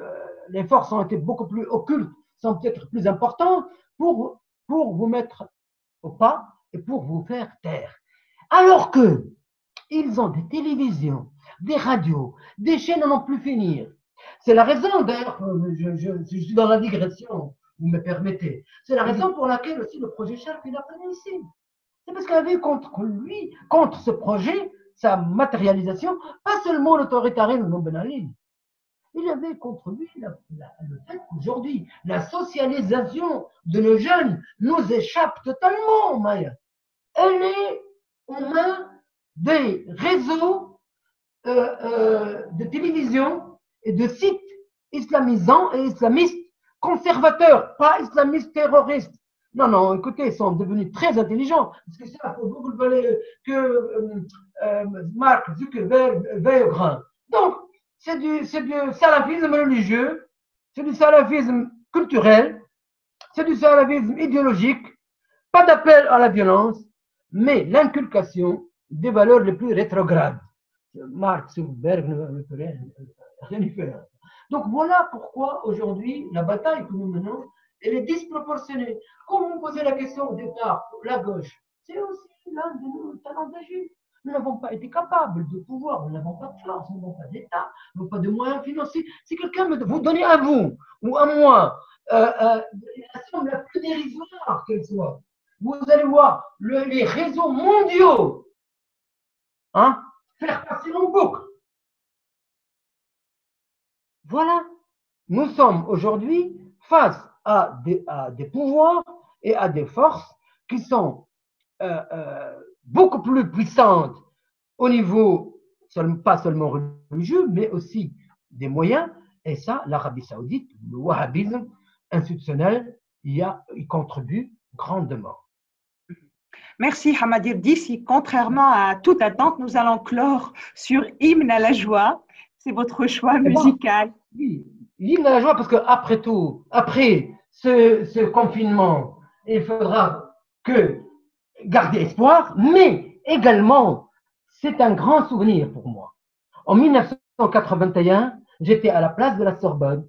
les forces ont été beaucoup plus occultes sont peut-être plus importants pour, vous mettre au pas et pour vous faire taire. Alors que ils ont des télévisions, des radios, des chaînes à n'en plus finir. C'est la raison, d'ailleurs, je, suis dans la digression, vous me permettez. C'est la raison pour laquelle aussi le projet Sharp, il a connu ici. C'est parce qu'il avait contre lui, contre ce projet, sa matérialisation, pas seulement l'autoritarisme de Ben Ali, il avait contre lui le fait qu'aujourd'hui, la socialisation de nos jeunes nous échappe totalement, Maya. Elle est aux mains des réseaux euh, euh, de télévision et de sites islamisants et islamistes conservateurs, pas islamistes terroristes. Non, non, écoutez, ils sont devenus très intelligents. Parce que ça, vous voulez que euh, Mark Zuckerberg veille au grain. Donc, c'est du, du salafisme religieux, c'est du salafisme culturel, c'est du salafisme idéologique, pas d'appel à la violence, mais l'inculcation des valeurs les plus rétrogrades. Marx Zuckerberg ne peut rien y faire. Donc voilà pourquoi aujourd'hui la bataille que nous menons, elle est disproportionnée. Comme vous posez la question au départ, la gauche, c'est aussi l'un de nos talents d'agir. Nous n'avons pas été capables de pouvoir, nous n'avons pas de force, nous n'avons pas d'État, nous n'avons pas de moyens financiers. Si quelqu'un me vous donnez à vous ou à moi euh, euh, la somme la plus dérisoire qu'elle soit, vous allez voir les réseaux mondiaux hein, faire passer mon boucle. Voilà. Nous sommes aujourd'hui face à des, pouvoirs et à des forces qui sont euh, euh beaucoup plus puissante au niveau, pas seulement religieux, mais aussi des moyens. Et ça, l'Arabie saoudite, le wahhabisme institutionnel, y, a, y contribue grandement. Merci Hamadir Dissi. Contrairement à toute attente, nous allons clore sur Hymne à la joie. C'est votre choix musical. oui, à la joie, parce qu'après tout, après ce, ce confinement, il faudra que garder espoir, mais également, c'est un grand souvenir pour moi. En 1981, j'étais à la place de la Sorbonne,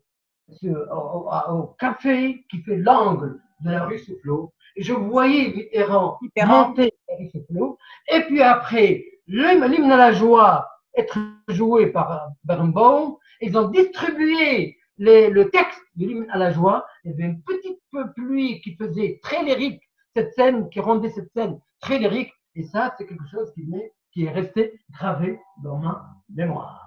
au, café qui fait l'angle de la rue Soufflot, et je voyais Mitterrand monter la rue Soufflot, et puis après, l'hymne à la joie être joué par Birnbaum, ils ont distribué le texte de l'hymne à la joie, il y avait une petite pluie qui faisait très lyrique cette scène, qui rendait cette scène très lyrique. Et ça, c'est quelque chose qui est, qui est resté gravé dans ma mémoire.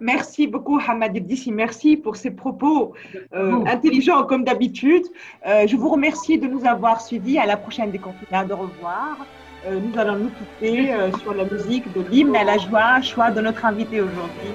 Merci beaucoup, Hamad Ibdissi. Merci pour ces propos euh, intelligents comme d'habitude. Euh, je vous remercie de nous avoir suivis. À la prochaine déconfinade. De revoir. Euh, nous allons nous quitter sur la musique de l'hymne à la joie, choix de notre invité aujourd'hui.